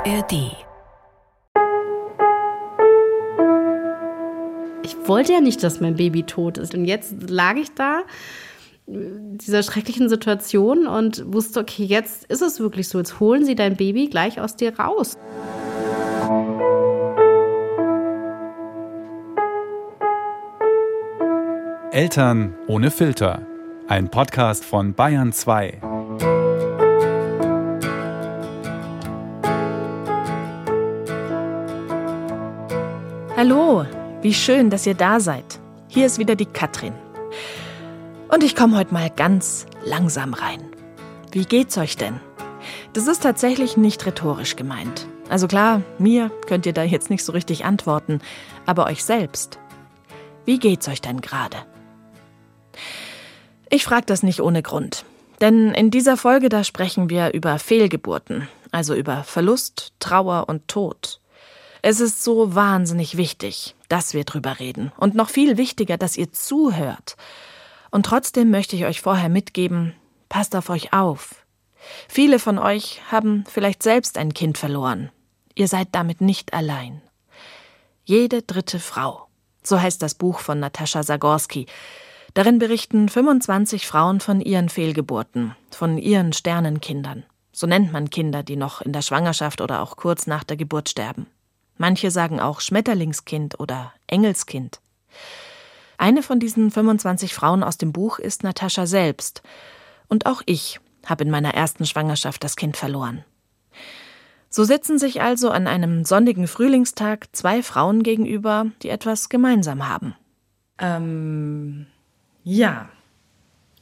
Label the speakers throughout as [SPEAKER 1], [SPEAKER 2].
[SPEAKER 1] ARD. Ich wollte ja nicht, dass mein Baby tot ist. Und jetzt lag ich da dieser schrecklichen Situation und wusste, okay, jetzt ist es wirklich so. Jetzt holen sie dein Baby gleich aus dir raus.
[SPEAKER 2] Eltern ohne Filter. Ein Podcast von Bayern 2.
[SPEAKER 3] Hallo, wie schön, dass ihr da seid. Hier ist wieder die Katrin. Und ich komme heute mal ganz langsam rein. Wie geht's euch denn? Das ist tatsächlich nicht rhetorisch gemeint. Also klar, mir könnt ihr da jetzt nicht so richtig antworten, aber euch selbst. Wie geht's euch denn gerade? Ich frage das nicht ohne Grund. Denn in dieser Folge da sprechen wir über Fehlgeburten, also über Verlust, Trauer und Tod. Es ist so wahnsinnig wichtig, dass wir drüber reden. Und noch viel wichtiger, dass ihr zuhört. Und trotzdem möchte ich euch vorher mitgeben, passt auf euch auf. Viele von euch haben vielleicht selbst ein Kind verloren. Ihr seid damit nicht allein. Jede dritte Frau. So heißt das Buch von Natascha Zagorski. Darin berichten 25 Frauen von ihren Fehlgeburten, von ihren Sternenkindern. So nennt man Kinder, die noch in der Schwangerschaft oder auch kurz nach der Geburt sterben. Manche sagen auch Schmetterlingskind oder Engelskind. Eine von diesen 25 Frauen aus dem Buch ist Natascha selbst. Und auch ich habe in meiner ersten Schwangerschaft das Kind verloren. So sitzen sich also an einem sonnigen Frühlingstag zwei Frauen gegenüber, die etwas gemeinsam haben.
[SPEAKER 4] Ähm, ja.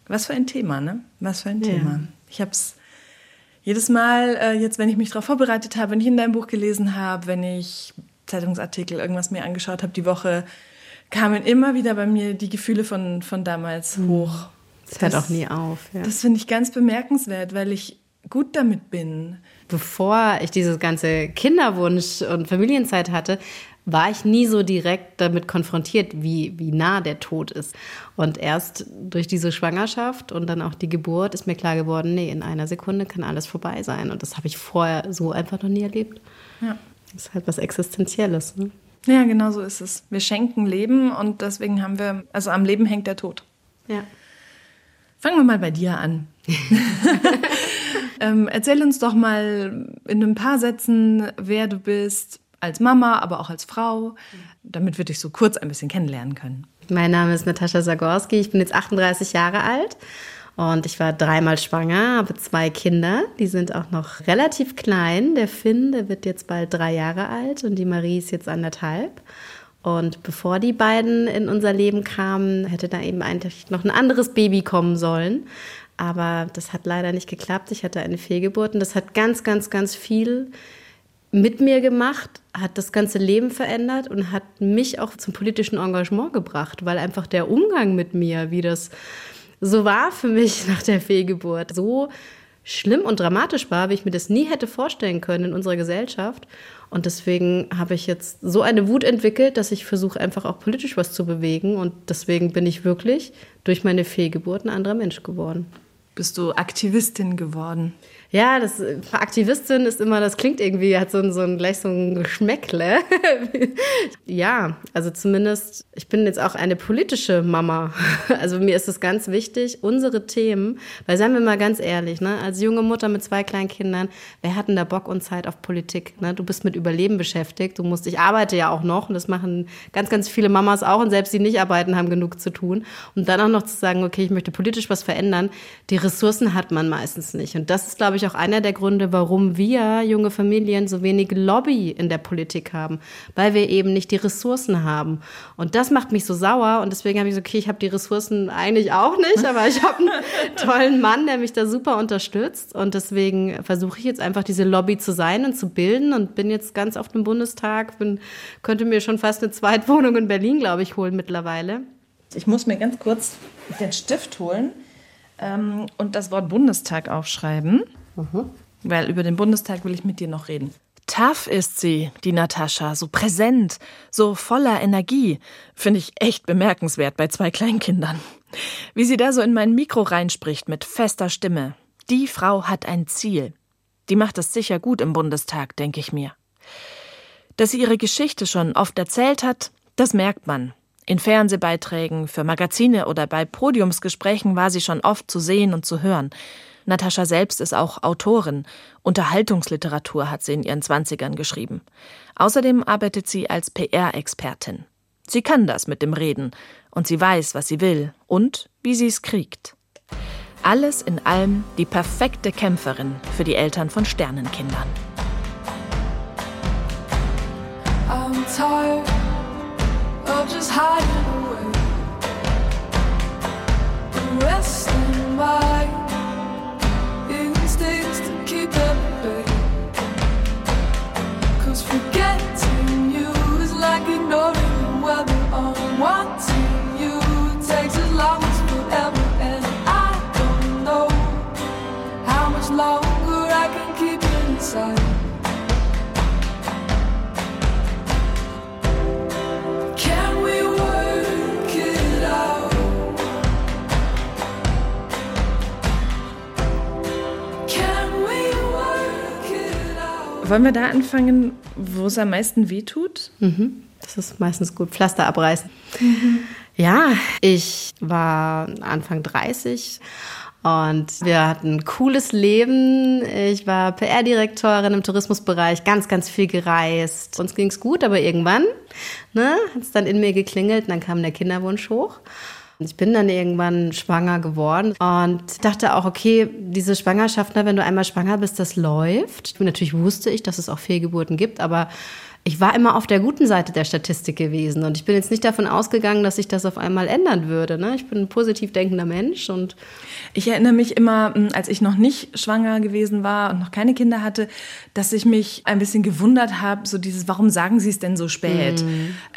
[SPEAKER 4] Was für ein Thema, ne? Was für ein ja. Thema. Ich habe es jedes Mal, äh, jetzt, wenn ich mich darauf vorbereitet habe, wenn ich in deinem Buch gelesen habe, wenn ich Zeitungsartikel, irgendwas mir angeschaut habe die Woche, kamen immer wieder bei mir die Gefühle von, von damals mhm. hoch.
[SPEAKER 1] Das hört auch nie auf.
[SPEAKER 4] Ja. Das finde ich ganz bemerkenswert, weil ich gut damit bin.
[SPEAKER 1] Bevor ich dieses ganze Kinderwunsch und Familienzeit hatte, war ich nie so direkt damit konfrontiert, wie, wie nah der Tod ist. Und erst durch diese Schwangerschaft und dann auch die Geburt ist mir klar geworden, nee, in einer Sekunde kann alles vorbei sein. Und das habe ich vorher so einfach noch nie erlebt. Ja. Das ist halt was Existenzielles. Ne?
[SPEAKER 4] Ja, genau so ist es. Wir schenken Leben und deswegen haben wir, also am Leben hängt der Tod.
[SPEAKER 1] Ja.
[SPEAKER 4] Fangen wir mal bei dir an. ähm, erzähl uns doch mal in ein paar Sätzen, wer du bist, als Mama, aber auch als Frau, damit wir dich so kurz ein bisschen kennenlernen können.
[SPEAKER 1] Mein Name ist Natascha Zagorski, ich bin jetzt 38 Jahre alt und ich war dreimal schwanger, habe zwei Kinder, die sind auch noch relativ klein. Der Finn, der wird jetzt bald drei Jahre alt und die Marie ist jetzt anderthalb. Und bevor die beiden in unser Leben kamen, hätte da eben eigentlich noch ein anderes Baby kommen sollen. Aber das hat leider nicht geklappt. Ich hatte eine Fehlgeburt und das hat ganz, ganz, ganz viel mit mir gemacht, hat das ganze Leben verändert und hat mich auch zum politischen Engagement gebracht, weil einfach der Umgang mit mir, wie das so war für mich nach der Fehlgeburt, so schlimm und dramatisch war, wie ich mir das nie hätte vorstellen können in unserer Gesellschaft. Und deswegen habe ich jetzt so eine Wut entwickelt, dass ich versuche, einfach auch politisch was zu bewegen. Und deswegen bin ich wirklich durch meine Fehlgeburt ein anderer Mensch geworden.
[SPEAKER 4] Bist du Aktivistin geworden?
[SPEAKER 1] Ja, das Aktivistin ist immer, das klingt irgendwie, hat so ein, so ein gleich so ein Geschmäckle. ja, also zumindest, ich bin jetzt auch eine politische Mama. Also mir ist es ganz wichtig, unsere Themen, weil seien wir mal ganz ehrlich, ne, als junge Mutter mit zwei kleinen Kindern, wer hat denn da Bock und Zeit auf Politik? Ne? Du bist mit Überleben beschäftigt, du musst, ich arbeite ja auch noch und das machen ganz, ganz viele Mamas auch und selbst die nicht arbeiten, haben genug zu tun. Und dann auch noch zu sagen, okay, ich möchte politisch was verändern, die Ressourcen hat man meistens nicht. Und das ist, glaube ich, ich, auch einer der Gründe, warum wir junge Familien so wenig Lobby in der Politik haben, weil wir eben nicht die Ressourcen haben. Und das macht mich so sauer und deswegen habe ich so, okay, ich habe die Ressourcen eigentlich auch nicht, aber ich habe einen tollen Mann, der mich da super unterstützt und deswegen versuche ich jetzt einfach diese Lobby zu sein und zu bilden und bin jetzt ganz auf dem Bundestag, bin, könnte mir schon fast eine Zweitwohnung in Berlin, glaube ich, holen mittlerweile.
[SPEAKER 4] Ich muss mir ganz kurz den Stift holen ähm, und das Wort Bundestag aufschreiben. Mhm. Weil über den Bundestag will ich mit dir noch reden. Tough ist sie, die Natascha, so präsent, so voller Energie. Finde ich echt bemerkenswert bei zwei Kleinkindern. Wie sie da so in mein Mikro reinspricht mit fester Stimme. Die Frau hat ein Ziel.
[SPEAKER 3] Die macht es sicher gut im Bundestag, denke ich mir. Dass sie ihre Geschichte schon oft erzählt hat, das merkt man. In Fernsehbeiträgen, für Magazine oder bei Podiumsgesprächen war sie schon oft zu sehen und zu hören. Natascha selbst ist auch Autorin. Unterhaltungsliteratur hat sie in ihren Zwanzigern geschrieben. Außerdem arbeitet sie als PR-Expertin. Sie kann das mit dem Reden und sie weiß, was sie will und wie sie es kriegt. Alles in allem die perfekte Kämpferin für die Eltern von Sternenkindern. I'm tired of just
[SPEAKER 4] Wollen wir da anfangen, wo es am meisten wehtut?
[SPEAKER 1] Das ist meistens gut. Pflaster abreißen. Ja, ich war Anfang 30 und wir hatten ein cooles Leben. Ich war PR-Direktorin im Tourismusbereich, ganz, ganz viel gereist. Uns ging's gut, aber irgendwann ne, hat es dann in mir geklingelt und dann kam der Kinderwunsch hoch. Ich bin dann irgendwann schwanger geworden und dachte auch, okay, diese Schwangerschaft, ne, wenn du einmal schwanger bist, das läuft. Natürlich wusste ich, dass es auch Fehlgeburten gibt, aber ich war immer auf der guten Seite der Statistik gewesen und ich bin jetzt nicht davon ausgegangen, dass sich das auf einmal ändern würde. Ne? Ich bin ein positiv denkender Mensch und
[SPEAKER 4] Ich erinnere mich immer, mh, als ich noch nicht schwanger gewesen war und noch keine Kinder hatte, dass ich mich ein bisschen gewundert habe, so dieses, warum sagen Sie es denn so spät?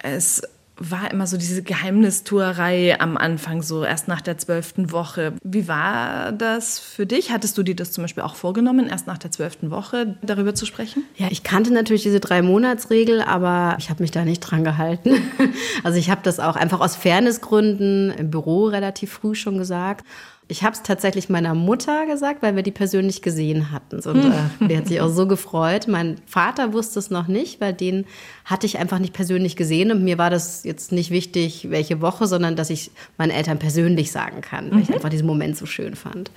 [SPEAKER 4] Es war immer so diese Geheimnistuerei am Anfang, so erst nach der zwölften Woche. Wie war das für dich? Hattest du dir das zum Beispiel auch vorgenommen, erst nach der zwölften Woche darüber zu sprechen?
[SPEAKER 1] Ja, ich kannte natürlich diese Drei-Monats-Regel, aber ich habe mich da nicht dran gehalten. Also ich habe das auch einfach aus Fairnessgründen im Büro relativ früh schon gesagt. Ich habe es tatsächlich meiner Mutter gesagt, weil wir die persönlich gesehen hatten. Und äh, die hat sich auch so gefreut. Mein Vater wusste es noch nicht, weil den hatte ich einfach nicht persönlich gesehen. Und mir war das jetzt nicht wichtig, welche Woche, sondern dass ich meinen Eltern persönlich sagen kann, weil ich einfach diesen Moment so schön fand.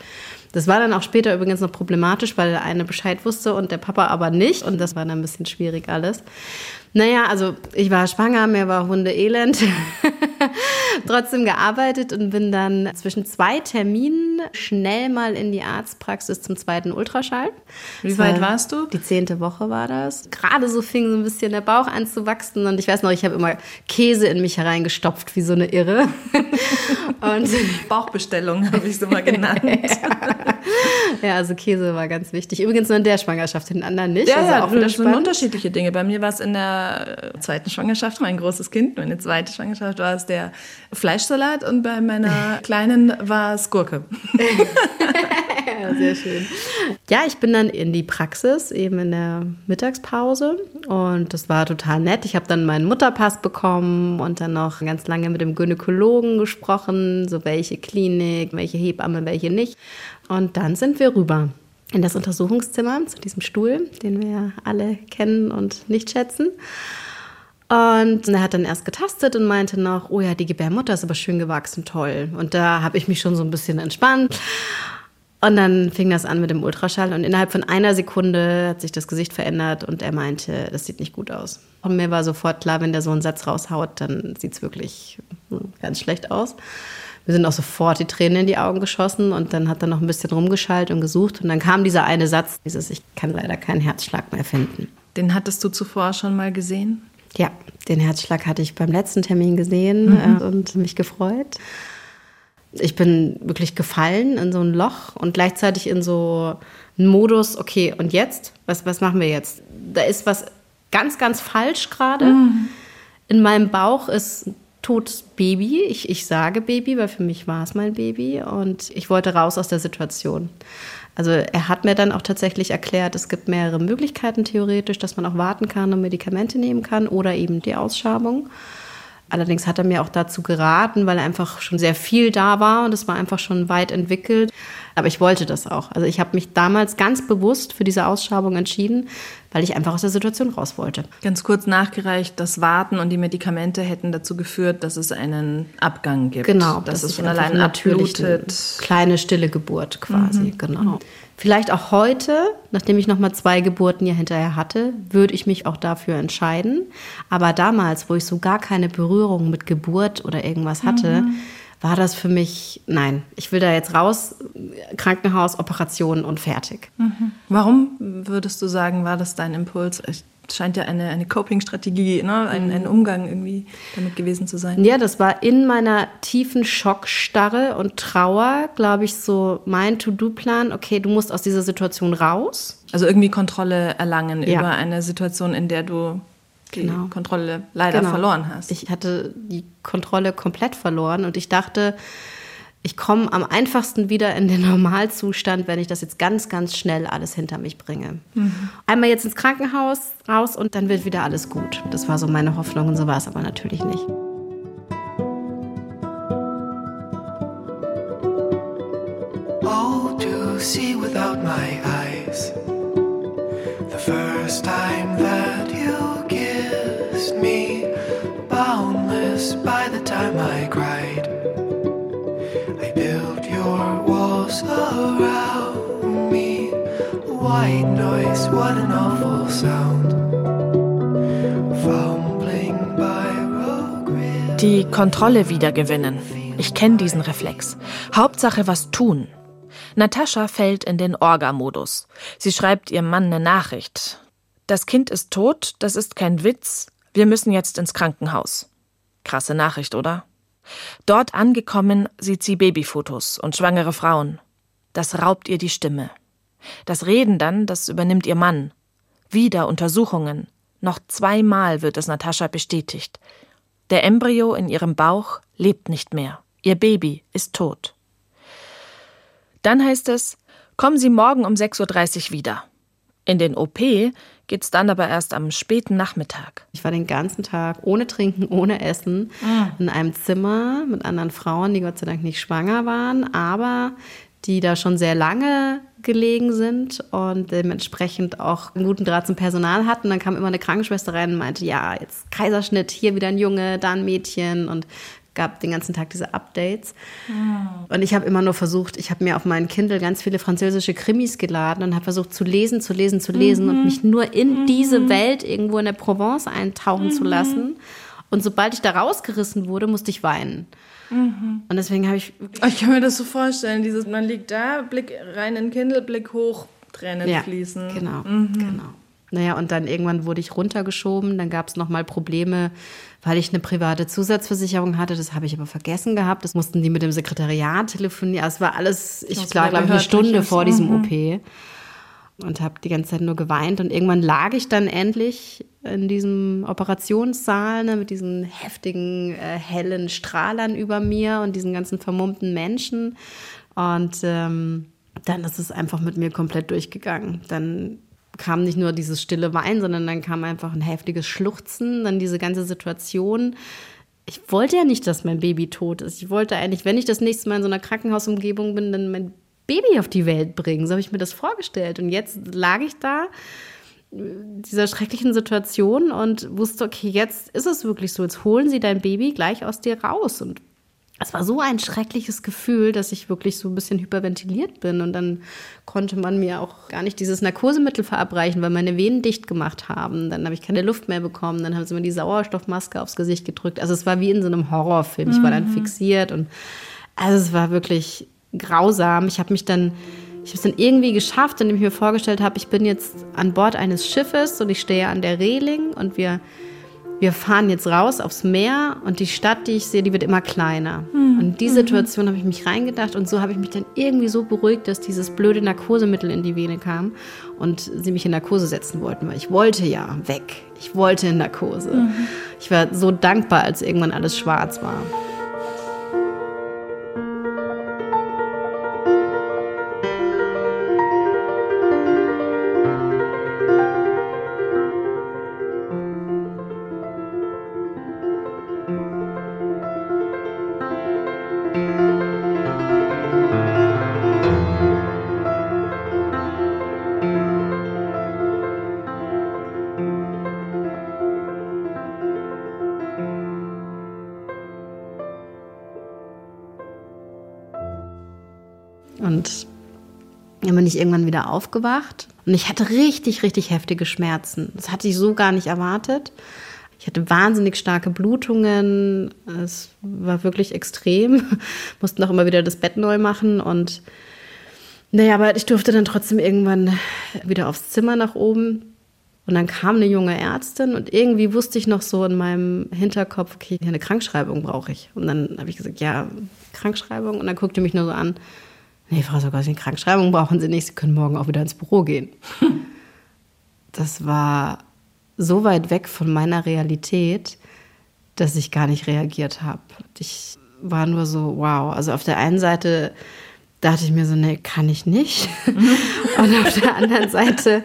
[SPEAKER 1] Das war dann auch später übrigens noch problematisch, weil der eine Bescheid wusste und der Papa aber nicht. Und das war dann ein bisschen schwierig alles. Naja, also ich war schwanger, mir war Hunde elend. Trotzdem gearbeitet und bin dann zwischen zwei Terminen schnell mal in die Arztpraxis zum zweiten Ultraschall.
[SPEAKER 4] Wie
[SPEAKER 1] Das
[SPEAKER 4] weit
[SPEAKER 1] war-
[SPEAKER 4] warst du?
[SPEAKER 1] Die zehnte Woche war das. Gerade so fing so ein bisschen der Bauch an zu wachsen und ich weiß noch, ich habe immer Käse in mich hereingestopft wie so eine Irre. und
[SPEAKER 4] Bauchbestellung habe ich so mal genannt.
[SPEAKER 1] ja, also Käse war ganz wichtig. Übrigens nur in der Schwangerschaft, in den anderen nicht.
[SPEAKER 4] Ja,
[SPEAKER 1] also
[SPEAKER 4] ja, das sind
[SPEAKER 1] spannend.
[SPEAKER 4] unterschiedliche Dinge. Bei mir war es in der äh, zweiten Schwangerschaft mein großes Kind. Meine zweite Schwangerschaft war es der Fleischsalat und bei meiner kleinen war es Gurke.
[SPEAKER 1] Ja, sehr schön. Ja, ich bin dann in die Praxis, eben in der Mittagspause. Und das war total nett. Ich habe dann meinen Mutterpass bekommen und dann noch ganz lange mit dem Gynäkologen gesprochen, so welche Klinik, welche Hebamme, welche nicht. Und dann sind wir rüber in das Untersuchungszimmer zu diesem Stuhl, den wir ja alle kennen und nicht schätzen. Und er hat dann erst getastet und meinte noch, oh ja, die Gebärmutter ist aber schön gewachsen, toll. Und da habe ich mich schon so ein bisschen entspannt. Und dann fing das an mit dem Ultraschall und innerhalb von einer Sekunde hat sich das Gesicht verändert und er meinte, das sieht nicht gut aus. Und mir war sofort klar, wenn der so einen Satz raushaut, dann sieht es wirklich ganz schlecht aus. Wir sind auch sofort die Tränen in die Augen geschossen und dann hat er noch ein bisschen rumgeschallt und gesucht und dann kam dieser eine Satz, dieses Ich kann leider keinen Herzschlag mehr finden.
[SPEAKER 4] Den hattest du zuvor schon mal gesehen?
[SPEAKER 1] Ja, den Herzschlag hatte ich beim letzten Termin gesehen äh, und mich gefreut. Ich bin wirklich gefallen in so ein Loch und gleichzeitig in so einen Modus, okay, und jetzt? Was, was machen wir jetzt? Da ist was ganz, ganz falsch gerade. In meinem Bauch ist totes Baby. Ich, ich sage Baby, weil für mich war es mein Baby und ich wollte raus aus der Situation. Also er hat mir dann auch tatsächlich erklärt, es gibt mehrere Möglichkeiten theoretisch, dass man auch warten kann und Medikamente nehmen kann oder eben die Ausschabung. Allerdings hat er mir auch dazu geraten, weil einfach schon sehr viel da war und es war einfach schon weit entwickelt, Aber ich wollte das auch. Also ich habe mich damals ganz bewusst für diese Ausschabung entschieden, weil ich einfach aus der Situation raus wollte.
[SPEAKER 4] Ganz kurz nachgereicht, das Warten und die Medikamente hätten dazu geführt, dass es einen Abgang gibt.
[SPEAKER 1] Genau,
[SPEAKER 4] dass,
[SPEAKER 1] dass
[SPEAKER 4] es von allein
[SPEAKER 1] natürlich. Kleine stille Geburt quasi, genau. Vielleicht auch heute, nachdem ich noch mal zwei Geburten ja hinterher hatte, würde ich mich auch dafür entscheiden. Aber damals, wo ich so gar keine Berührung mit Geburt oder irgendwas hatte, war das für mich, nein, ich will da jetzt raus, Krankenhaus, Operation und fertig.
[SPEAKER 4] Warum würdest du sagen, war das dein Impuls? Es scheint ja eine, eine Coping-Strategie, ne? ein, ein Umgang irgendwie damit gewesen zu sein.
[SPEAKER 1] Ja, das war in meiner tiefen Schockstarre und Trauer, glaube ich, so mein To-Do-Plan. Okay, du musst aus dieser Situation raus.
[SPEAKER 4] Also irgendwie Kontrolle erlangen
[SPEAKER 1] Ja.
[SPEAKER 4] über eine Situation, in der du die
[SPEAKER 1] Genau.
[SPEAKER 4] Kontrolle leider
[SPEAKER 1] Genau.
[SPEAKER 4] verloren hast.
[SPEAKER 1] Ich hatte die Kontrolle komplett verloren und ich dachte, ich komme am einfachsten wieder in den Normalzustand, wenn ich das jetzt ganz, ganz schnell alles hinter mich bringe. Einmal jetzt ins Krankenhaus raus und dann wird wieder alles gut. Das war so meine Hoffnung und so war es aber natürlich nicht.
[SPEAKER 5] Oh, to see without my eyes. The first time boundless by the time I cried. I built your walls around me. White noise, what an awful sound. Fumbling by.
[SPEAKER 3] Die Kontrolle wiedergewinnen. Ich kenne diesen Reflex. Hauptsache was tun. Natascha fällt in den Orga-Modus. Sie schreibt ihrem Mann eine Nachricht. Das Kind ist tot, das ist kein Witz. Wir müssen jetzt ins Krankenhaus. Krasse Nachricht, oder? Dort angekommen sieht sie Babyfotos und schwangere Frauen. Das raubt ihr die Stimme. Das Reden dann, das übernimmt ihr Mann. Wieder Untersuchungen. Noch zweimal wird es Natascha bestätigt. Der Embryo in ihrem Bauch lebt nicht mehr. Ihr Baby ist tot. Dann heißt es, kommen Sie morgen um 6.30 Uhr wieder. In den OP geht's dann aber erst am späten Nachmittag.
[SPEAKER 1] Ich war den ganzen Tag ohne Trinken, ohne Essen in einem Zimmer mit anderen Frauen, die Gott sei Dank nicht schwanger waren, aber die da schon sehr lange gelegen sind und dementsprechend auch einen guten Draht zum Personal hatten. Dann kam immer eine Krankenschwester rein und meinte, ja, jetzt Kaiserschnitt, hier wieder ein Junge, da ein Mädchen und gab den ganzen Tag diese Updates. Und ich habe immer nur versucht, ich habe mir auf meinen Kindle ganz viele französische Krimis geladen und habe versucht zu lesen, zu lesen, zu lesen und mich nur in diese Welt irgendwo in der Provence eintauchen zu lassen. Und sobald ich da rausgerissen wurde, musste ich weinen. Und deswegen habe ich
[SPEAKER 4] Ich kann mir das so vorstellen, dieses, man liegt da, Blick rein in den Kindle, Blick hoch, Tränen fließen.
[SPEAKER 1] Genau, genau. Naja, und dann irgendwann wurde ich runtergeschoben. Dann gab es nochmal Probleme, weil ich eine private Zusatzversicherung hatte. Das habe ich aber vergessen gehabt. Das mussten die mit dem Sekretariat telefonieren. Also Es war alles, ich glaube ich, eine Stunde vor diesem OP. Und habe die ganze Zeit nur geweint. Und irgendwann lag ich dann endlich in diesem Operationssaal ne, mit diesen heftigen, äh, hellen Strahlern über mir und diesen ganzen vermummten Menschen. Und ähm, dann ist es einfach mit mir komplett durchgegangen. Dann kam nicht nur dieses stille Weinen, sondern dann kam einfach ein heftiges Schluchzen, dann diese ganze Situation. Ich wollte ja nicht, dass mein Baby tot ist. Ich wollte eigentlich, wenn ich das nächste Mal in so einer Krankenhausumgebung bin, dann mein Baby auf die Welt bringen. So habe ich mir das vorgestellt. Und jetzt lag ich da dieser schrecklichen Situation und wusste, okay, jetzt ist es wirklich so. Jetzt holen sie dein Baby gleich aus dir raus. Und es war so ein schreckliches Gefühl, dass ich wirklich so ein bisschen hyperventiliert bin. Und dann konnte man mir auch gar nicht dieses Narkosemittel verabreichen, weil meine Venen dicht gemacht haben. Dann habe ich keine Luft mehr bekommen. Dann haben sie mir die Sauerstoffmaske aufs Gesicht gedrückt. Also es war wie in so einem Horrorfilm. Ich war dann fixiert und also es war wirklich grausam. Ich habe mich dann, ich habe es dann irgendwie geschafft, indem ich mir vorgestellt habe, ich bin jetzt an Bord eines Schiffes und ich stehe an der Reling und wir wir fahren jetzt raus aufs Meer und die Stadt, die ich sehe, die wird immer kleiner. Und in die Situation habe ich mich reingedacht und so habe ich mich dann irgendwie so beruhigt, dass dieses blöde Narkosemittel in die Vene kam und sie mich in Narkose setzen wollten, weil ich wollte ja weg. Ich wollte in Narkose. Ich war so dankbar, als irgendwann alles schwarz war. Ich irgendwann wieder aufgewacht und ich hatte richtig, richtig heftige Schmerzen. Das hatte ich so gar nicht erwartet. Ich hatte wahnsinnig starke Blutungen. Es war wirklich extrem. Mussten auch immer wieder das Bett neu machen und naja, aber ich durfte dann trotzdem irgendwann wieder aufs Zimmer nach oben. Und dann kam eine junge Ärztin und irgendwie wusste ich noch so in meinem Hinterkopf, okay, eine Krankschreibung brauche ich. Und dann habe ich gesagt, ja, Krankschreibung. Und dann guckte mich nur so an, nee, Frau Sockers, eine Krankschreibung brauchen Sie nicht, Sie können morgen auch wieder ins Büro gehen. Das war so weit weg von meiner Realität, dass ich gar nicht reagiert habe. Ich war nur so, wow. Also auf der einen Seite dachte ich mir so, nee, kann ich nicht. Und auf der anderen Seite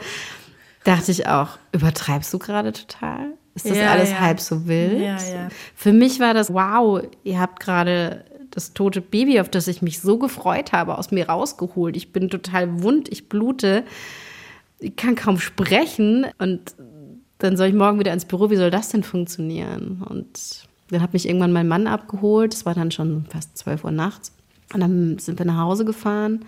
[SPEAKER 1] dachte ich auch, übertreibst du gerade total? Ist das
[SPEAKER 4] Ja,
[SPEAKER 1] alles
[SPEAKER 4] ja.
[SPEAKER 1] halb so wild?
[SPEAKER 4] Ja, ja.
[SPEAKER 1] Für mich war das, wow, ihr habt gerade das tote Baby, auf das ich mich so gefreut habe, aus mir rausgeholt. Ich bin total wund, ich blute, ich kann kaum sprechen und dann soll ich morgen wieder ins Büro. Wie soll das denn funktionieren? Und dann hat mich irgendwann mein Mann abgeholt. Es war dann schon fast 12 Uhr nachts. Und dann sind wir nach Hause gefahren.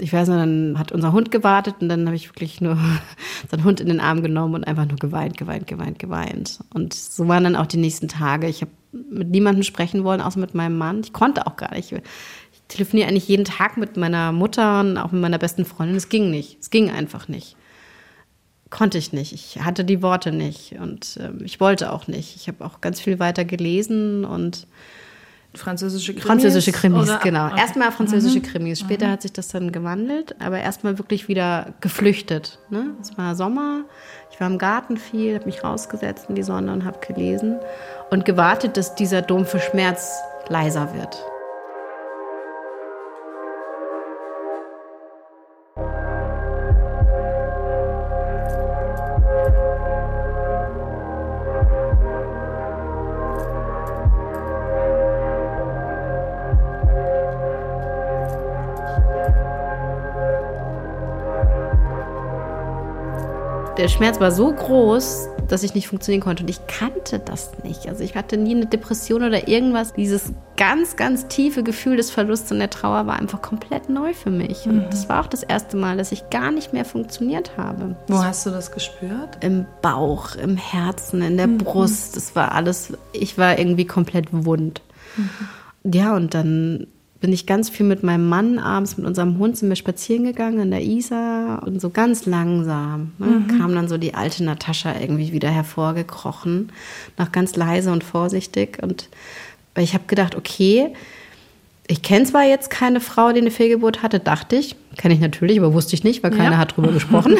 [SPEAKER 1] Ich weiß noch, dann hat unser Hund gewartet und dann habe ich wirklich nur seinen Hund in den Arm genommen und einfach nur geweint, geweint, geweint, geweint. Und so waren dann auch die nächsten Tage. Ich habe mit niemandem sprechen wollen, außer mit meinem Mann. Ich konnte auch gar nicht. Ich telefoniere eigentlich jeden Tag mit meiner Mutter und auch mit meiner besten Freundin. Es ging nicht. Es ging einfach nicht. Konnte ich nicht. Ich hatte die Worte nicht und ähm, ich wollte auch nicht. Ich habe auch ganz viel weiter gelesen und
[SPEAKER 4] Französische Krimis?
[SPEAKER 1] Französische Krimis,
[SPEAKER 4] oder?
[SPEAKER 1] genau.
[SPEAKER 4] Okay. Mhm.
[SPEAKER 1] Erstmal französische Krimis. Später hat sich das dann gewandelt, aber erstmal wirklich wieder geflüchtet. Ne? Es war Sommer, ich war im Garten viel, habe mich rausgesetzt in die Sonne und habe gelesen und gewartet, dass dieser dumpfe Schmerz leiser wird. Der Schmerz war so groß, dass ich nicht funktionieren konnte. Und ich kannte das nicht. Also ich hatte nie eine Depression oder irgendwas. Dieses ganz, ganz tiefe Gefühl des Verlusts und der Trauer war einfach komplett neu für mich. Und das war auch das erste Mal, dass ich gar nicht mehr funktioniert habe.
[SPEAKER 4] Wo hast du das gespürt?
[SPEAKER 1] Im Bauch, im Herzen, in der Brust. Das war alles, ich war irgendwie komplett wund. Ja, und dann bin ich ganz viel mit meinem Mann abends mit unserem Hund sind wir spazieren gegangen in der Isar und so ganz langsam ne, kam dann so die alte Natascha irgendwie wieder hervorgekrochen, noch ganz leise und vorsichtig und ich habe gedacht, okay, ich kenne zwar jetzt keine Frau, die eine Fehlgeburt hatte, dachte ich, kenne ich natürlich, aber wusste ich nicht, weil keiner
[SPEAKER 4] Ja.
[SPEAKER 1] hat drüber gesprochen.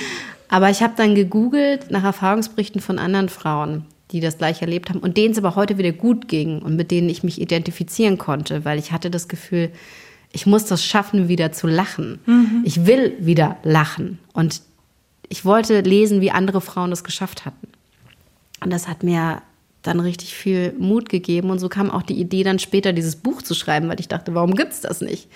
[SPEAKER 1] aber ich habe dann gegoogelt nach Erfahrungsberichten von anderen Frauen, die das gleich erlebt haben und denen es aber heute wieder gut ging und mit denen ich mich identifizieren konnte, weil ich hatte das Gefühl, ich muss das schaffen, wieder zu lachen. Ich will wieder lachen. Und ich wollte lesen, wie andere Frauen das geschafft hatten. Und das hat mir dann richtig viel Mut gegeben. Und so kam auch die Idee, dann später dieses Buch zu schreiben, weil ich dachte, warum gibt's das nicht?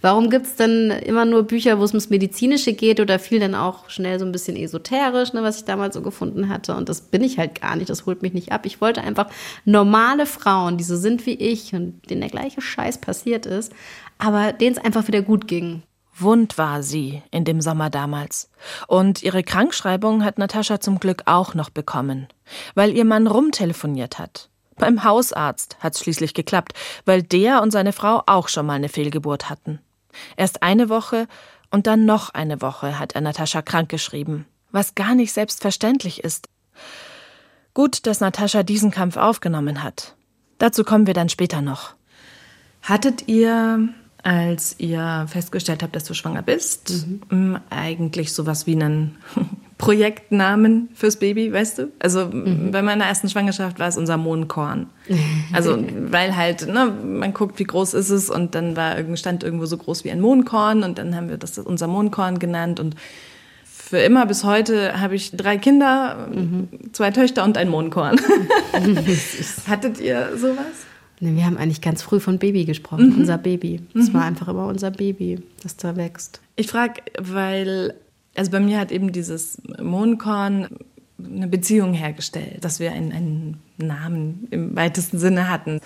[SPEAKER 1] Warum gibt's dann immer nur Bücher, wo es ums Medizinische geht oder viel dann auch schnell so ein bisschen esoterisch, ne, was ich damals so gefunden hatte? Und das bin ich halt gar nicht, das holt mich nicht ab. Ich wollte einfach normale Frauen, die so sind wie ich und denen der gleiche Scheiß passiert ist, aber denen es einfach wieder gut ging.
[SPEAKER 3] Wund war sie in dem Sommer damals. Und ihre Krankschreibung hat Natascha zum Glück auch noch bekommen, weil ihr Mann rumtelefoniert hat. Beim Hausarzt hat's schließlich geklappt, weil der und seine Frau auch schon mal eine Fehlgeburt hatten. Erst eine Woche und dann noch eine Woche hat er Natascha krankgeschrieben, was gar nicht selbstverständlich ist. Gut, dass Natascha diesen Kampf aufgenommen hat. Dazu kommen wir dann später noch.
[SPEAKER 4] Hattet ihr, als ihr festgestellt habt, dass du schwanger bist, m, eigentlich sowas wie einen Projektnamen fürs Baby, weißt du? Also bei meiner ersten Schwangerschaft war es unser Mohnkorn. Also weil halt, ne, man guckt, wie groß ist es und dann war stand irgendwo so groß wie ein Mohnkorn und dann haben wir das unser Mohnkorn genannt und für immer bis heute habe ich drei Kinder, zwei Töchter und ein Mohnkorn. Hattet ihr sowas?
[SPEAKER 1] Wir haben eigentlich ganz früh von Baby gesprochen, unser Baby. Das war einfach immer unser Baby, das da wächst.
[SPEAKER 4] Ich frage, weil, also bei mir hat eben dieses Mohnkorn eine Beziehung hergestellt, dass wir einen, einen Namen im weitesten Sinne hatten.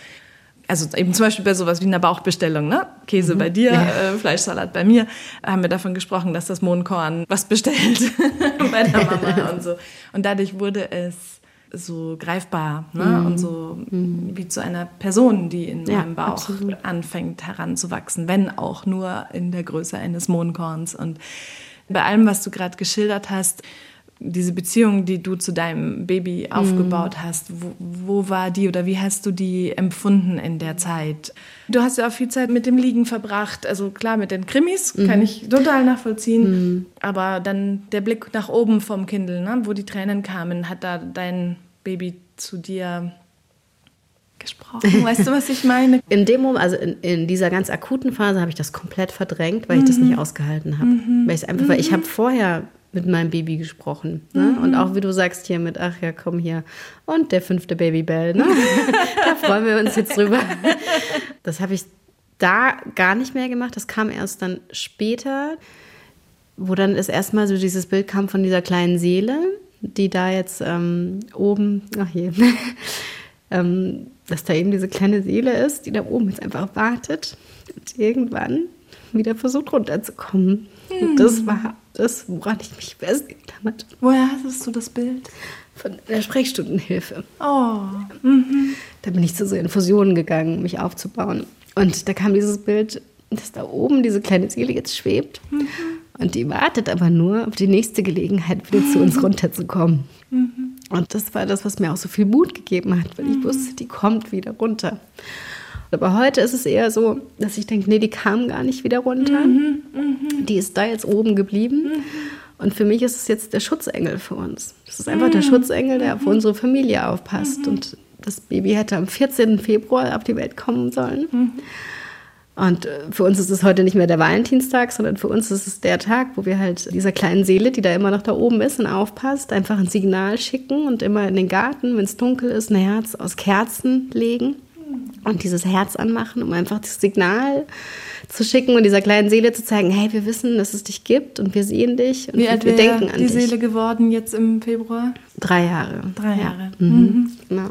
[SPEAKER 3] also eben zum Beispiel bei sowas wie einer Bauchbestellung, ne? Käse bei dir, äh, Fleischsalat bei mir, haben wir davon gesprochen, dass das Mohnkorn was bestellt bei der Mama und so. Und dadurch wurde es so greifbar ne? und so wie zu einer Person, die in
[SPEAKER 1] Ja,
[SPEAKER 3] meinem Bauch
[SPEAKER 1] absolut.
[SPEAKER 3] anfängt heranzuwachsen, wenn auch nur in der Größe eines Mohnkorns. Und bei allem, was du gerade geschildert hast, diese Beziehung, die du zu deinem Baby aufgebaut hast, wo, wo war die oder wie hast du die empfunden in der Zeit? Du hast ja auch viel Zeit mit dem Liegen verbracht, also klar mit den Krimis, kann ich total nachvollziehen, aber dann der Blick nach oben vom Kindle, ne, wo die Tränen kamen, hat da dein Baby zu dir gesprochen? Weißt du, was ich meine?
[SPEAKER 1] In dem Moment, also in, in dieser ganz akuten Phase, habe ich das komplett verdrängt, weil ich das nicht ausgehalten habe. Weil ich einfach, weil ich habe vorher mit meinem Baby gesprochen. Ne? Und auch wie du sagst hier mit, ach ja, komm hier. Und der fünfte Babybell, ne? da freuen wir uns jetzt drüber. Das habe ich da gar nicht mehr gemacht. Das kam erst dann später, wo dann es erstmal so dieses Bild kam von dieser kleinen Seele, die da jetzt ähm, oben, ach je, ähm, dass da eben diese kleine Seele ist, die da oben jetzt einfach wartet und irgendwann wieder versucht runterzukommen. Und das war das, woran ich mich festgeklammert habe.
[SPEAKER 3] Woher hattest du das Bild?
[SPEAKER 1] Von der Sprechstundenhilfe.
[SPEAKER 3] Oh,
[SPEAKER 1] Da bin ich zu so Infusionen gegangen, um mich aufzubauen. Und da kam dieses Bild, dass da oben diese kleine Seele jetzt schwebt. Und die wartet aber nur auf die nächste Gelegenheit, wieder zu uns runterzukommen. Und das war das, was mir auch so viel Mut gegeben hat, weil ich wusste, die kommt wieder runter. Aber heute ist es eher so, dass ich denke, nee, die kam gar nicht wieder runter. Die ist da jetzt oben geblieben. Und für mich ist es jetzt der Schutzengel für uns. Das ist einfach der Schutzengel, der auf unsere Familie aufpasst. Und das Baby hätte am 14. Februar auf die Welt kommen sollen. Und äh, für uns ist es heute nicht mehr der Valentinstag, sondern für uns ist es der Tag, wo wir halt dieser kleinen Seele, die da immer noch da oben ist und aufpasst, einfach ein Signal schicken und immer in den Garten, wenn es dunkel ist, ein Herz aus Kerzen legen und dieses Herz anmachen, um einfach das Signal zu schicken und dieser kleinen Seele zu zeigen, hey, wir wissen, dass es dich gibt und wir sehen dich und
[SPEAKER 3] wie
[SPEAKER 1] wir, denken an
[SPEAKER 3] die
[SPEAKER 1] dich.
[SPEAKER 3] Seele geworden jetzt im Februar?
[SPEAKER 1] Drei Jahre.
[SPEAKER 3] Drei
[SPEAKER 1] Ja.
[SPEAKER 3] Jahre.
[SPEAKER 1] Mhm. Genau.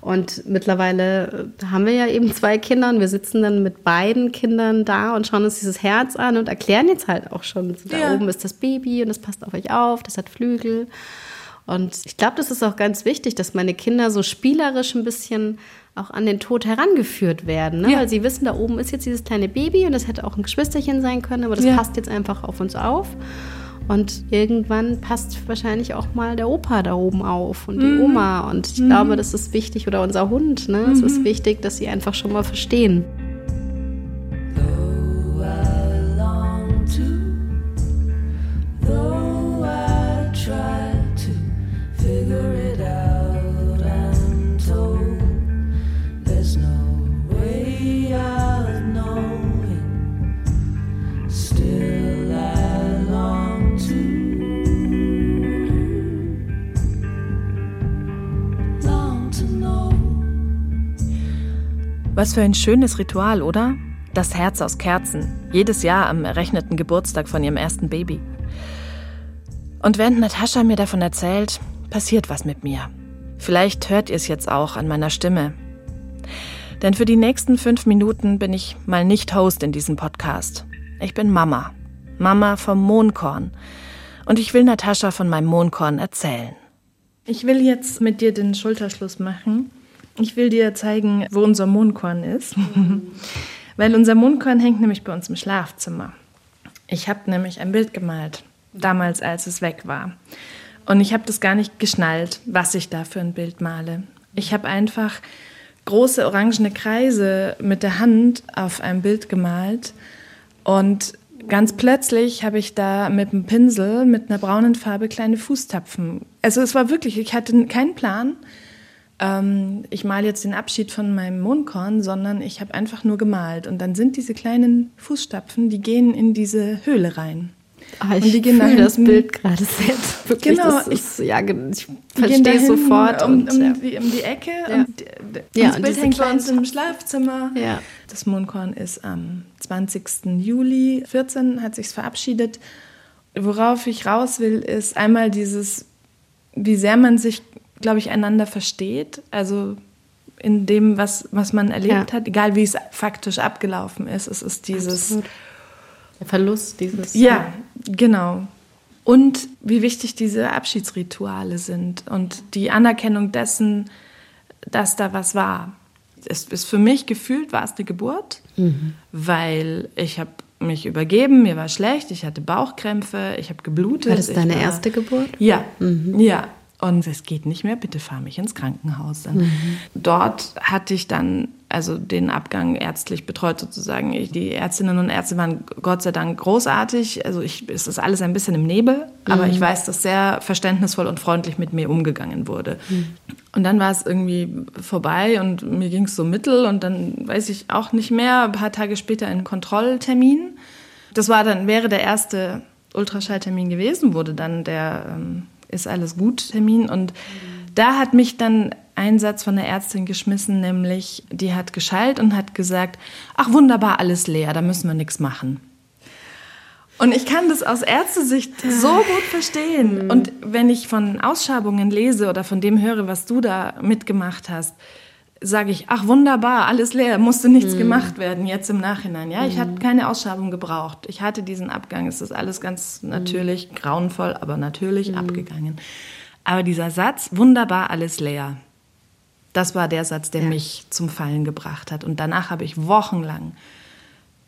[SPEAKER 1] Und mittlerweile äh, haben wir ja eben zwei Kinder und wir sitzen dann mit beiden Kindern da und schauen uns dieses Herz an und erklären jetzt halt auch schon, so da
[SPEAKER 3] Ja.
[SPEAKER 1] oben ist das Baby und das passt auf euch auf, das hat Flügel. Und ich glaube, das ist auch ganz wichtig, dass meine Kinder so spielerisch ein bisschen auch an den Tod herangeführt werden. Ne?
[SPEAKER 3] Ja.
[SPEAKER 1] Weil sie wissen, da oben ist jetzt dieses kleine Baby und das hätte auch ein Geschwisterchen sein können, aber das
[SPEAKER 3] Ja.
[SPEAKER 1] passt jetzt einfach auf uns auf. Und irgendwann passt wahrscheinlich auch mal der Opa da oben auf und die
[SPEAKER 3] Mhm.
[SPEAKER 1] Oma. Und ich glaube, das ist wichtig. Oder unser Hund. Ne? Es
[SPEAKER 3] Mhm.
[SPEAKER 1] ist wichtig, dass sie einfach schon mal verstehen.
[SPEAKER 6] Was für ein schönes Ritual, oder? Das Herz aus Kerzen. Jedes Jahr am errechneten Geburtstag von ihrem ersten Baby. Und während Natascha mir davon erzählt, passiert was mit mir. Vielleicht hört ihr es jetzt auch an meiner Stimme. Denn für die nächsten fünf Minuten bin ich mal nicht Host in diesem Podcast. Ich bin Mama. Mama vom Mohnkorn. Und ich will Natascha von meinem Mohnkorn erzählen.
[SPEAKER 3] Ich will jetzt mit dir den Schulterschluss machen. Ich will dir zeigen, wo unser Mondkorn ist. Weil unser Mondkorn hängt nämlich bei uns im Schlafzimmer. Ich habe nämlich ein Bild gemalt, damals als es weg war. Und ich habe das gar nicht geschnallt, was ich da für ein Bild male. Ich habe einfach große orangene Kreise mit der Hand auf ein Bild gemalt und ganz plötzlich habe ich da mit einem Pinsel mit einer braunen Farbe kleine Fußtapfen. Also es war wirklich, ich hatte keinen Plan. Ähm, ich male jetzt den Abschied von meinem Mondkorn, sondern ich habe einfach nur gemalt. Und dann sind diese kleinen Fußstapfen, die gehen in diese Höhle rein.
[SPEAKER 1] Ah, ich
[SPEAKER 3] Und die gehen
[SPEAKER 1] fühle
[SPEAKER 3] da
[SPEAKER 1] das Bild gerade sehr. Wirklich,
[SPEAKER 3] Genau,
[SPEAKER 1] das ist, ja, ich
[SPEAKER 3] Die gehen
[SPEAKER 1] verstehe sofort.
[SPEAKER 3] um,
[SPEAKER 1] und,
[SPEAKER 3] um,
[SPEAKER 1] ja.
[SPEAKER 3] die, um die Ecke.
[SPEAKER 1] Ja.
[SPEAKER 3] Und,
[SPEAKER 1] Ja,
[SPEAKER 3] das
[SPEAKER 1] und
[SPEAKER 3] Bild hängt bei uns im Schlafzimmer.
[SPEAKER 1] Ja.
[SPEAKER 3] Das Mondkorn ist am 20. Juli 14 hat sich's verabschiedet. Worauf ich raus will, ist einmal dieses, wie sehr man sich, glaube ich, einander versteht. Also in dem, was, was man erlebt
[SPEAKER 1] Ja.
[SPEAKER 3] hat, egal wie es faktisch abgelaufen ist. Es ist dieses.
[SPEAKER 1] Absolut. Der Verlust dieses.
[SPEAKER 3] Ja, genau. Und wie wichtig diese Abschiedsrituale sind und die Anerkennung dessen, dass da was war. Es ist für mich gefühlt war es eine Geburt, weil ich habe mich übergeben, mir war schlecht, ich hatte Bauchkrämpfe, ich habe geblutet.
[SPEAKER 1] War das deine
[SPEAKER 3] war-
[SPEAKER 1] erste Geburt?
[SPEAKER 3] ja, ja. Und es geht nicht mehr, bitte fahr mich ins Krankenhaus. Dann. Dort hatte ich dann also den Abgang ärztlich betreut sozusagen. Ich, die Ärztinnen und Ärzte waren Gott sei Dank großartig. Also ich, es ist alles ein bisschen im Nebel, aber ich weiß, dass sehr verständnisvoll und freundlich mit mir umgegangen wurde. Und dann war es irgendwie vorbei und mir ging es so mittel und dann weiß ich auch nicht mehr. Ein paar Tage später ein Kontrolltermin. Das war dann, wäre der erste Ultraschalltermin gewesen, wurde dann der ähm, ist alles gut Termin. Und da hat mich dann ein Satz von der Ärztin geschmissen, nämlich die hat geschallt und hat gesagt, ach wunderbar, alles leer, da müssen wir nichts machen. Und ich kann das aus Ärztesicht so gut verstehen. Und wenn ich von Ausschabungen lese oder von dem höre, was du da mitgemacht hast, sage ich, ach wunderbar, alles leer, musste nichts gemacht werden, jetzt im Nachhinein. Ja, ich hatte keine Ausschabung gebraucht. Ich hatte diesen Abgang, es ist alles ganz natürlich, grauenvoll, aber natürlich abgegangen. Aber dieser Satz, wunderbar, alles leer, das war der Satz, der mich zum Fallen gebracht hat. Und danach habe ich wochenlang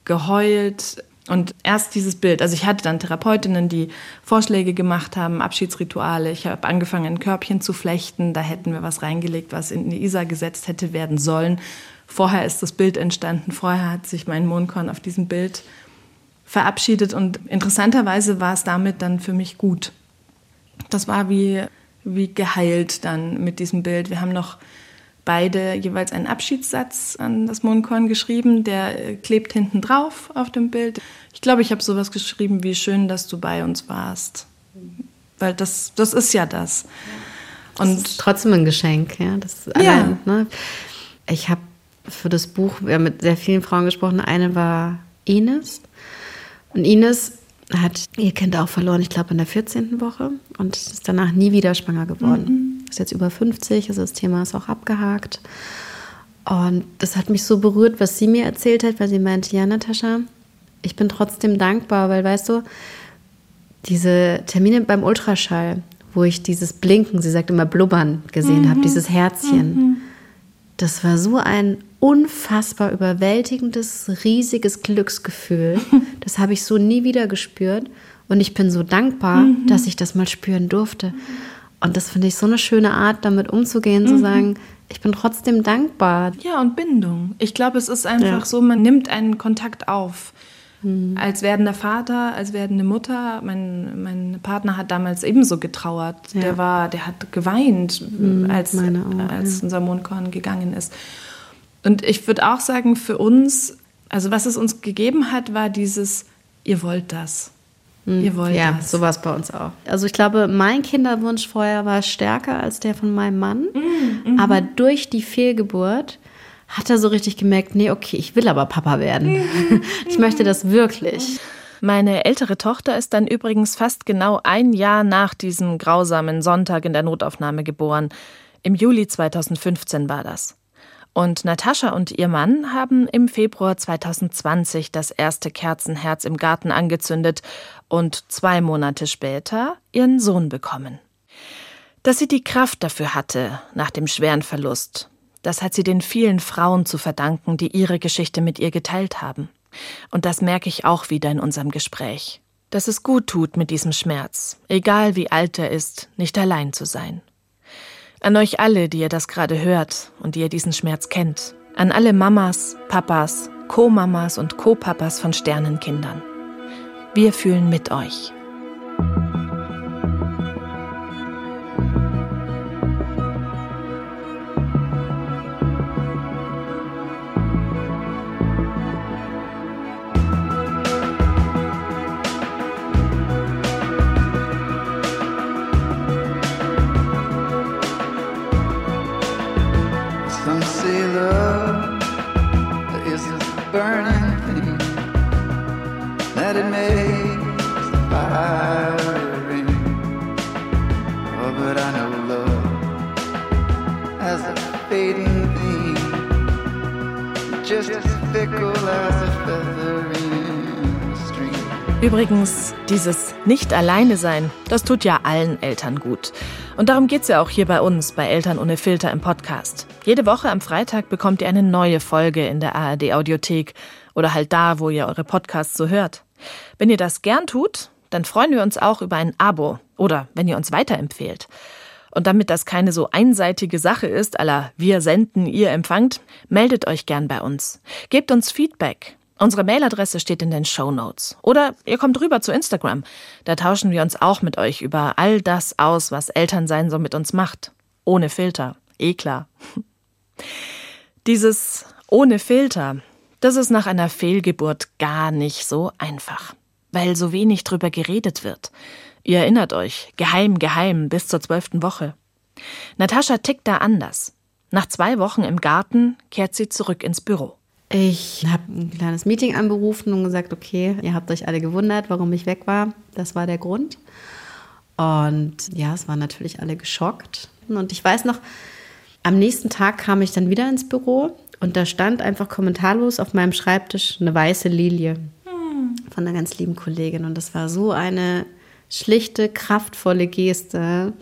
[SPEAKER 3] geheult. Und erst dieses Bild, also ich hatte dann Therapeutinnen, die Vorschläge gemacht haben, Abschiedsrituale. Ich habe angefangen, ein Körbchen zu flechten. Da hätten wir was reingelegt, was in die Isar gesetzt hätte werden sollen. Vorher ist das Bild entstanden. Vorher hat sich mein Mondkorn auf diesem Bild verabschiedet. Und interessanterweise war es damit dann für mich gut. Das war wie, wie geheilt dann mit diesem Bild. Wir haben noch beide jeweils einen Abschiedssatz an das Mondkorn geschrieben. Der äh, klebt hinten drauf auf dem Bild. Ich glaube, ich habe sowas geschrieben wie schön, dass du bei uns warst. Weil das, das ist ja das.
[SPEAKER 1] Und das ist trotzdem ein Geschenk, ja. Das ist
[SPEAKER 3] Ja.
[SPEAKER 1] allein, ne? Ich habe für das Buch wir haben mit sehr vielen Frauen gesprochen. Eine war Ines. Und Ines hat ihr Kind auch verloren, ich glaube, in der 14. Woche und ist danach nie wieder schwanger geworden. Ist jetzt über 50, also das Thema ist auch abgehakt. Und das hat mich so berührt, was sie mir erzählt hat, weil sie meinte, ja, Natascha, ich bin trotzdem dankbar, weil weißt du, diese Termine beim Ultraschall, wo ich dieses Blinken, sie sagt immer blubbern, gesehen habe, dieses Herzchen, das war so ein unfassbar überwältigendes, riesiges Glücksgefühl. Das habe ich so nie wieder gespürt. Und ich bin so dankbar, dass ich das mal spüren durfte. Und das finde ich so eine schöne Art, damit umzugehen, zu sagen, ich bin trotzdem dankbar.
[SPEAKER 3] Ja, und Bindung. Ich glaube, es ist einfach
[SPEAKER 1] Ja.
[SPEAKER 3] so, man nimmt einen Kontakt auf. Als werdender Vater, als werdende Mutter. Mein, mein Partner hat damals ebenso getrauert.
[SPEAKER 1] Ja.
[SPEAKER 3] Der war, der hat geweint, als,
[SPEAKER 1] meine auch,
[SPEAKER 3] als unser Mondkorn gegangen ist. Und ich würde auch sagen, für uns, also was es uns gegeben hat, war dieses, ihr wollt das. Ihr wollt
[SPEAKER 1] Ja,
[SPEAKER 3] das.
[SPEAKER 1] so war es bei uns auch. Also ich glaube, mein Kinderwunsch vorher war stärker als der von meinem Mann. Aber durch die Fehlgeburt hat er so richtig gemerkt, nee, okay, ich will aber Papa werden. ich möchte das wirklich.
[SPEAKER 7] Meine ältere Tochter ist dann übrigens fast genau ein Jahr nach diesem grausamen Sonntag in der Notaufnahme geboren. Im Juli 2015 war das. Und Natascha und ihr Mann haben im Februar 2020 das erste Kerzenherz im Garten angezündet und zwei Monate später ihren Sohn bekommen. Dass sie die Kraft dafür hatte nach dem schweren Verlust, das hat sie den vielen Frauen zu verdanken, die ihre Geschichte mit ihr geteilt haben. Und das merke ich auch wieder in unserem Gespräch. Dass es gut tut, mit diesem Schmerz, egal wie alt er ist, nicht allein zu sein. An euch alle, die ihr das gerade hört und die ihr diesen Schmerz kennt. An alle Mamas, Papas, Co-Mamas und Co-Papas von Sternenkindern. Wir fühlen mit euch.
[SPEAKER 3] Übrigens, dieses Nicht-Alleine-Sein, das tut ja allen Eltern gut. Und darum geht's ja auch hier bei uns, bei Eltern ohne Filter im Podcast. Jede Woche am Freitag bekommt ihr eine neue Folge in der ARD-Audiothek oder halt da, wo ihr eure Podcasts so hört. Wenn ihr das gern tut, dann freuen wir uns auch über ein Abo oder wenn ihr uns weiterempfehlt. Und damit das keine so einseitige Sache ist, aller wir senden, ihr empfangt, meldet euch gern bei uns. Gebt uns Feedback. Unsere Mailadresse steht in den Show Notes. Oder ihr kommt rüber zu Instagram. Da tauschen wir uns auch mit euch über all das aus, was Elternsein so mit uns macht. Ohne Filter. Eh klar. Dieses ohne Filter, das ist nach einer Fehlgeburt gar nicht so einfach, weil so wenig drüber geredet wird. Ihr erinnert euch, geheim, geheim, bis zur zwölften Woche. Natascha tickt da anders. Nach zwei Wochen im Garten kehrt sie zurück ins Büro.
[SPEAKER 1] Ich habe ein kleines Meeting anberufen und gesagt, okay, ihr habt euch alle gewundert, warum ich weg war. Das war der Grund. Und ja, es waren natürlich alle geschockt. Und ich weiß noch, am nächsten Tag kam ich dann wieder ins Büro und da stand einfach kommentarlos auf meinem Schreibtisch eine weiße Lilie von einer ganz lieben Kollegin. Und das war so eine schlichte, kraftvolle Geste.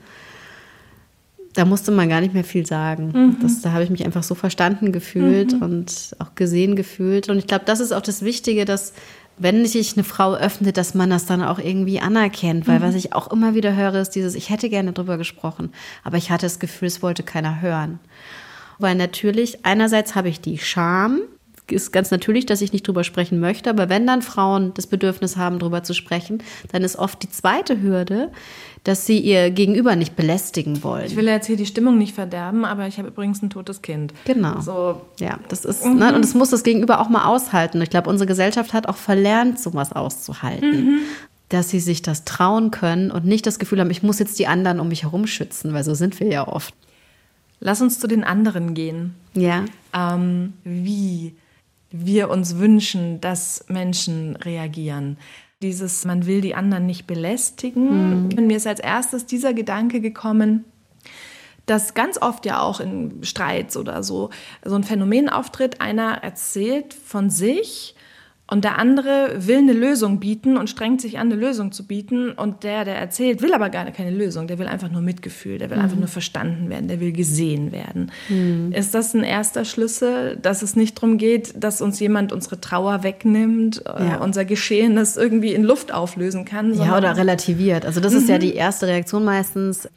[SPEAKER 1] Da musste man gar nicht mehr viel sagen. Das, da habe ich mich einfach so verstanden gefühlt und auch gesehen gefühlt. Und ich glaube, das ist auch das Wichtige, dass wenn sich eine Frau öffnet, dass man das dann auch irgendwie anerkennt. Weil was ich auch immer wieder höre, ist dieses, ich hätte gerne drüber gesprochen, aber ich hatte das Gefühl, es wollte keiner hören. Weil natürlich, einerseits habe ich die Scham, ist ganz natürlich, dass ich nicht drüber sprechen möchte, aber wenn dann Frauen das Bedürfnis haben, drüber zu sprechen, dann ist oft die zweite Hürde, dass sie ihr Gegenüber nicht belästigen wollen.
[SPEAKER 4] Ich will jetzt hier die Stimmung nicht verderben, aber ich habe übrigens ein totes Kind.
[SPEAKER 1] Genau.
[SPEAKER 4] So,
[SPEAKER 1] Ja, das ist, ne, und das muss das Gegenüber auch mal aushalten. Ich glaube, unsere Gesellschaft hat auch verlernt, sowas auszuhalten. Dass sie sich das trauen können und nicht das Gefühl haben, ich muss jetzt die anderen um mich herum schützen, weil so sind wir ja oft.
[SPEAKER 4] lass uns zu den anderen gehen.
[SPEAKER 1] Ja.
[SPEAKER 4] ähm, wie wir uns wünschen, dass Menschen reagieren. Dieses, man will die anderen nicht belästigen. Mir ist als erstes dieser Gedanke gekommen, dass ganz oft ja auch in Streits oder so so ein Phänomen auftritt. Einer erzählt von sich und der andere will eine Lösung bieten und strengt sich an, eine Lösung zu bieten. Und der, der erzählt, will aber gar keine Lösung. Der will einfach nur Mitgefühl, der will einfach nur verstanden werden, der will gesehen werden. Ist das ein erster Schlüssel, dass es nicht darum geht, dass uns jemand unsere Trauer wegnimmt, äh,
[SPEAKER 1] Ja.
[SPEAKER 4] unser Geschehenes irgendwie in Luft auflösen kann?
[SPEAKER 1] Ja, oder relativiert. Also das ist ja die erste Reaktion meistens.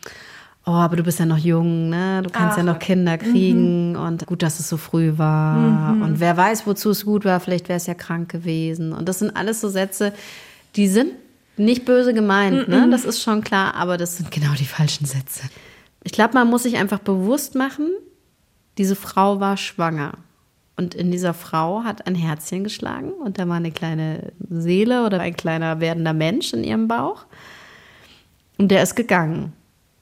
[SPEAKER 1] Oh, aber du bist ja noch jung, ne? Du kannst ja noch Kinder kriegen und gut, dass es so früh war. Und wer weiß, wozu es gut war, vielleicht wäre es ja krank gewesen. Und das sind alles so Sätze, die sind nicht böse gemeint, ne? Das ist schon klar, aber das sind genau die falschen Sätze. Ich glaube, man muss sich einfach bewusst machen, diese Frau war schwanger. Und in dieser Frau hat ein Herzchen geschlagen und da war eine kleine Seele oder ein kleiner werdender Mensch in ihrem Bauch. Und der ist gegangen.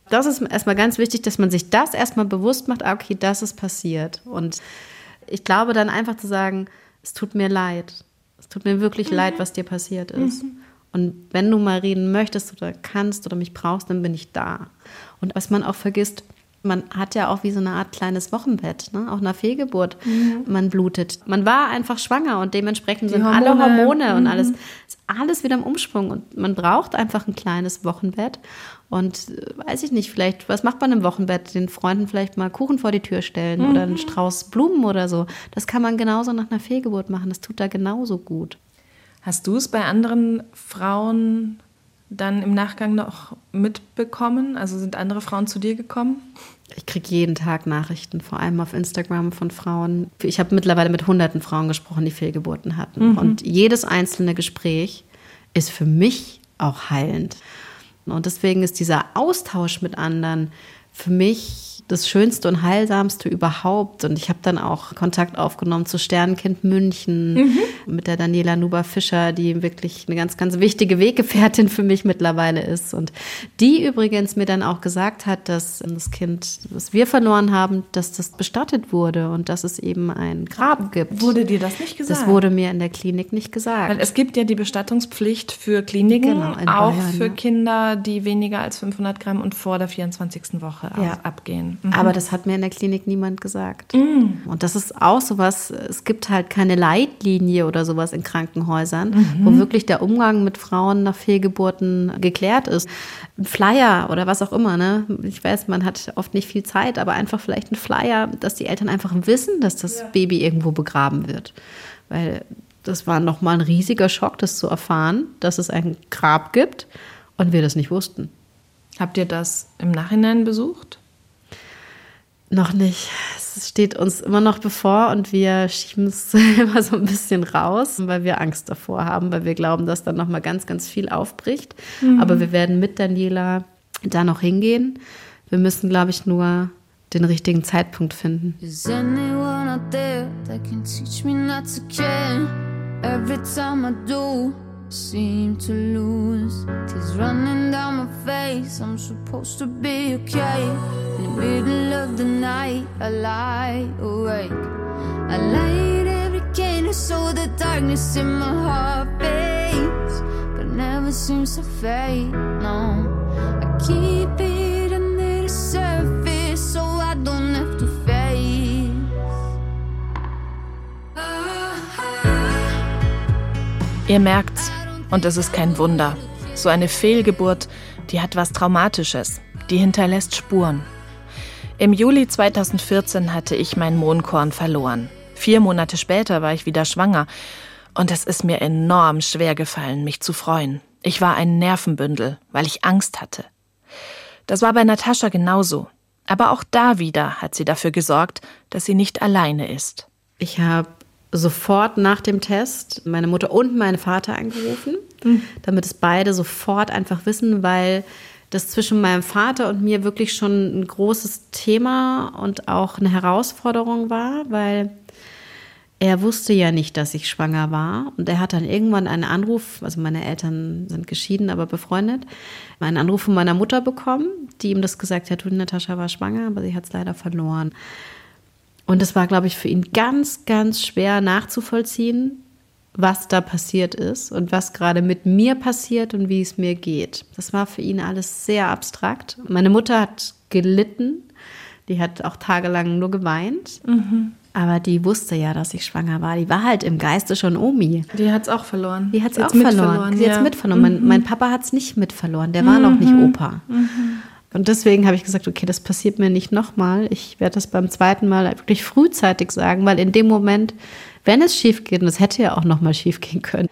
[SPEAKER 1] Das ist erstmal ganz wichtig, dass man sich das erstmal bewusst macht, ah, okay, das ist passiert. Und ich glaube dann einfach zu sagen, es tut mir leid. Es tut mir wirklich leid, was dir passiert ist. Und wenn du mal reden möchtest oder kannst oder mich brauchst, dann bin ich da. Und was man auch vergisst, man hat ja auch wie so eine Art kleines Wochenbett, ne? auch nach Fehlgeburt. Man blutet. Man war einfach schwanger und dementsprechend sind alle
[SPEAKER 4] Hormone.
[SPEAKER 1] Hormone und alles, ist alles wieder im Umschwung. Und man braucht einfach ein kleines Wochenbett. Und äh, weiß ich nicht, vielleicht, was macht man im Wochenbett? Den Freunden vielleicht mal Kuchen vor die Tür stellen oder einen Strauß Blumen oder so. Das kann man genauso nach einer Fehlgeburt machen. Das tut da genauso gut.
[SPEAKER 4] Hast du es bei anderen Frauen dann im Nachgang noch mitbekommen? Also sind andere Frauen zu dir gekommen?
[SPEAKER 1] Ich kriege jeden Tag Nachrichten, vor allem auf Instagram von Frauen. Ich habe mittlerweile mit hunderten Frauen gesprochen, die Fehlgeburten hatten. Und jedes einzelne Gespräch ist für mich auch heilend. Und deswegen ist dieser Austausch mit anderen für mich das Schönste und Heilsamste überhaupt. Und ich habe dann auch Kontakt aufgenommen zu Sternkind München mit der Daniela Nuber-Fischer, die wirklich eine ganz, ganz wichtige Weggefährtin für mich mittlerweile ist. Und die übrigens mir dann auch gesagt hat, dass das Kind, was wir verloren haben, dass das bestattet wurde und dass es eben ein Grab gibt.
[SPEAKER 4] Wurde dir das nicht gesagt?
[SPEAKER 1] das wurde mir in der Klinik nicht gesagt.
[SPEAKER 4] Weil es gibt ja die Bestattungspflicht für Kliniken,
[SPEAKER 1] Genau,
[SPEAKER 4] auch
[SPEAKER 1] Bayern,
[SPEAKER 4] für
[SPEAKER 1] ja.
[SPEAKER 4] Kinder, die weniger als 500 Gramm und vor der 24. Woche
[SPEAKER 3] Sache
[SPEAKER 1] Ja.
[SPEAKER 3] abgehen. Mhm.
[SPEAKER 1] Aber das hat mir in der Klinik niemand gesagt. Und das ist auch sowas, es gibt halt keine Leitlinie oder sowas in Krankenhäusern, wo wirklich der Umgang mit Frauen nach Fehlgeburten geklärt ist. Ein Flyer oder was auch immer, ne? Ich weiß, man hat oft nicht viel Zeit, aber einfach vielleicht ein Flyer, dass die Eltern einfach wissen, dass das Baby irgendwo begraben wird. Weil das war nochmal ein riesiger Schock, das zu erfahren, dass es ein Grab gibt und wir das nicht wussten.
[SPEAKER 3] Habt ihr das im Nachhinein besucht?
[SPEAKER 1] Noch nicht. Es steht uns immer noch bevor und wir schieben es immer so ein bisschen raus, weil wir Angst davor haben, weil wir glauben, dass dann noch mal ganz, ganz viel aufbricht. Aber wir werden mit Daniela da noch hingehen. Wir müssen, glaube ich, nur den richtigen Zeitpunkt finden.
[SPEAKER 8] Is anyone out there that can teach me not to care? Every time I do, seem to lose. Tears running down my face. I'm supposed to be okay. In the middle of the night, I lie awake. I light every candle so the darkness in my heart fades, but it never seems to fade. No, I keep it under the surface so I don't have to face.
[SPEAKER 3] Ihr merkt's, und es ist kein Wunder. So eine Fehlgeburt, die hat was Traumatisches. Die hinterlässt Spuren. Im Juli 2014 hatte ich mein Mohnkorn verloren. Vier Monate später war ich wieder schwanger. Und es ist mir enorm schwer gefallen, mich zu freuen. Ich war ein Nervenbündel, weil ich Angst hatte. Das war bei Natascha genauso. Aber auch da wieder hat sie dafür gesorgt, dass sie nicht alleine ist.
[SPEAKER 1] Ich habe sofort nach dem Test meine Mutter und meinen Vater angerufen, damit es beide sofort einfach wissen, weil das zwischen meinem Vater und mir wirklich schon ein großes Thema und auch eine Herausforderung war, weil er wusste ja nicht, dass ich schwanger war. Und er hat dann irgendwann einen Anruf, also meine Eltern sind geschieden, aber befreundet, einen Anruf von meiner Mutter bekommen, die ihm das gesagt hat, du, Natascha war schwanger, aber sie hat es leider verloren. Und es war, glaube ich, für ihn ganz, ganz schwer nachzuvollziehen, was da passiert ist und was gerade mit mir passiert und wie es mir geht. Das war für ihn alles sehr abstrakt. Meine Mutter hat gelitten, die hat auch tagelang nur geweint. Aber die wusste ja, dass ich schwanger war. Die war halt im Geiste schon Omi.
[SPEAKER 3] Die hat's auch verloren.
[SPEAKER 1] Die hat es auch verloren. Sie hat es
[SPEAKER 3] ja. Mhm.
[SPEAKER 1] Mein, mein Papa hat es nicht mit verloren. Der war noch nicht Opa. Und deswegen habe ich gesagt, okay, das passiert mir nicht nochmal. Ich werde das beim zweiten Mal wirklich frühzeitig sagen, weil in dem Moment, wenn es schief geht, und es hätte ja auch nochmal schief gehen können,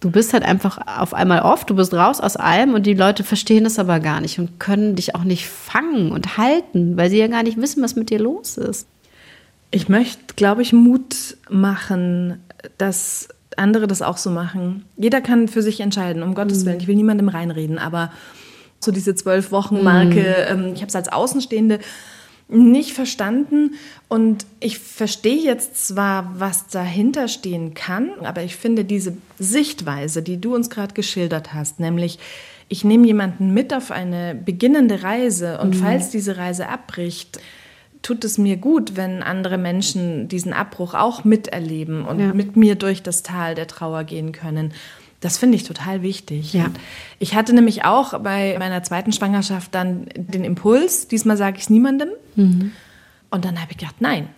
[SPEAKER 1] du bist halt einfach auf einmal off, du bist raus aus allem und die Leute verstehen es aber gar nicht und können dich auch nicht fangen und halten, weil sie ja gar nicht wissen, was mit dir los ist.
[SPEAKER 3] Ich möchte, glaube ich, Mut machen, dass andere das auch so machen. Jeder kann für sich entscheiden, um Gottes Willen. Ich will niemandem reinreden, aber so diese zwölf Wochen Marke, ähm, ich habe es als Außenstehende nicht verstanden und ich verstehe jetzt zwar, was dahinter stehen kann, aber ich finde diese Sichtweise, die du uns gerade geschildert hast, nämlich ich nehme jemanden mit auf eine beginnende Reise und falls diese Reise abbricht, tut es mir gut, wenn andere Menschen diesen Abbruch auch miterleben und
[SPEAKER 1] Ja.
[SPEAKER 3] mit mir durch das Tal der Trauer gehen können. Das finde ich total wichtig.
[SPEAKER 1] Ja.
[SPEAKER 3] Ich hatte nämlich auch bei meiner zweiten Schwangerschaft dann den Impuls, diesmal sage ich es niemandem. Und dann habe ich gedacht, nein,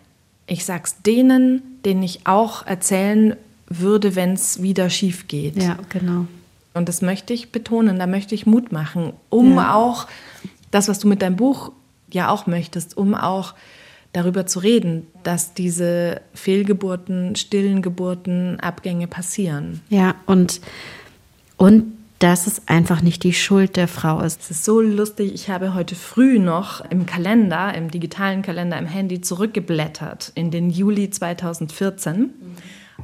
[SPEAKER 3] ich sag's denen, denen ich auch erzählen würde, wenn es wieder schief geht.
[SPEAKER 1] Ja, genau.
[SPEAKER 3] Und das möchte ich betonen, da möchte ich Mut machen, um
[SPEAKER 1] Ja.
[SPEAKER 3] auch das, was du mit deinem Buch ja auch möchtest, um auch darüber zu reden, dass diese Fehlgeburten, stillen Geburten, Abgänge passieren.
[SPEAKER 1] Ja, und, und dass es einfach nicht die Schuld der Frau ist.
[SPEAKER 3] Es ist so lustig, ich habe heute früh noch im Kalender, im digitalen Kalender, im Handy zurückgeblättert in den Juli 2014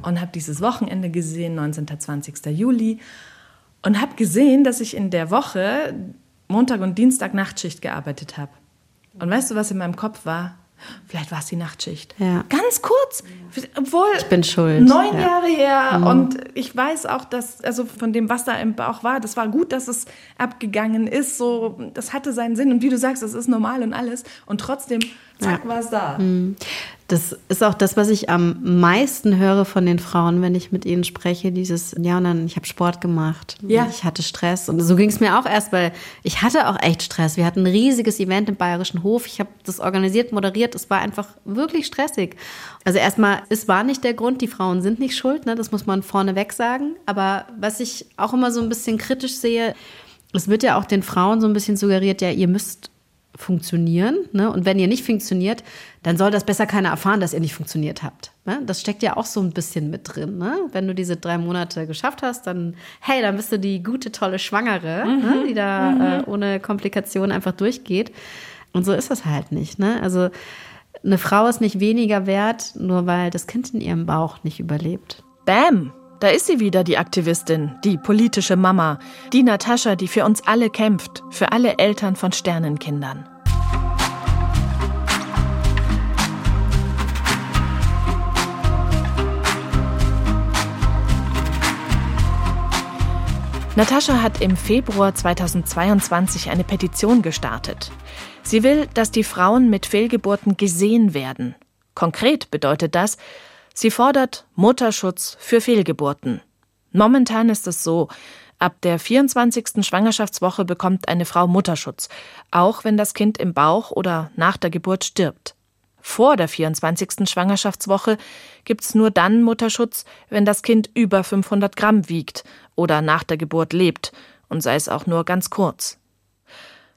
[SPEAKER 3] und habe dieses Wochenende gesehen, 19. 20. Juli, und habe gesehen, dass ich in der Woche Montag und Dienstag Nachtschicht gearbeitet habe. Und weißt du, was in meinem Kopf war? Vielleicht war es die Nachtschicht.
[SPEAKER 1] Ja.
[SPEAKER 3] Ganz kurz, obwohl ich
[SPEAKER 1] bin schuld,
[SPEAKER 3] Neun
[SPEAKER 1] ja.
[SPEAKER 3] Jahre her und ich weiß auch, dass also von dem, was da im Bauch war, das war gut, dass es abgegangen ist. So, das hatte seinen Sinn und wie du sagst, das ist normal und alles und trotzdem zack war es da.
[SPEAKER 1] Das ist auch das, was ich am meisten höre von den Frauen, wenn ich mit ihnen spreche. Dieses, ja, und dann, ich habe Sport gemacht.
[SPEAKER 4] Ja.
[SPEAKER 1] Ich hatte Stress. Und so ging es mir auch erst, weil ich hatte auch echt Stress. Wir hatten ein riesiges Event im Bayerischen Hof. Ich habe das organisiert, moderiert. Es war einfach wirklich stressig. Also erstmal, es war nicht der Grund, die Frauen sind nicht schuld, ne? das muss man vorneweg sagen. Aber was ich auch immer so ein bisschen kritisch sehe, es wird ja auch den Frauen so ein bisschen suggeriert, ja, ihr müsst funktionieren. Ne? Und wenn ihr nicht funktioniert, dann soll das besser keiner erfahren, dass ihr nicht funktioniert habt. Ne? Das steckt ja auch so ein bisschen mit drin. Ne? Wenn du diese drei Monate geschafft hast, dann, hey, dann bist du die gute, tolle Schwangere, ne? die da äh, ohne Komplikation einfach durchgeht. Und so ist das halt nicht. Ne? Also eine Frau ist nicht weniger wert, nur weil das Kind in ihrem Bauch nicht überlebt.
[SPEAKER 3] Bam! Da ist sie wieder, die Aktivistin, die politische Mama, die Natascha, die für uns alle kämpft, für alle Eltern von Sternenkindern. Natascha hat im Februar 2022 eine Petition gestartet. Sie will, dass die Frauen mit Fehlgeburten gesehen werden. Konkret bedeutet das, sie fordert Mutterschutz für Fehlgeburten. Momentan ist es so, ab der 24. Schwangerschaftswoche bekommt eine Frau Mutterschutz, auch wenn das Kind im Bauch oder nach der Geburt stirbt. Vor der 24. Schwangerschaftswoche gibt's nur dann Mutterschutz, wenn das Kind über 500 Gramm wiegt oder nach der Geburt lebt, und sei es auch nur ganz kurz.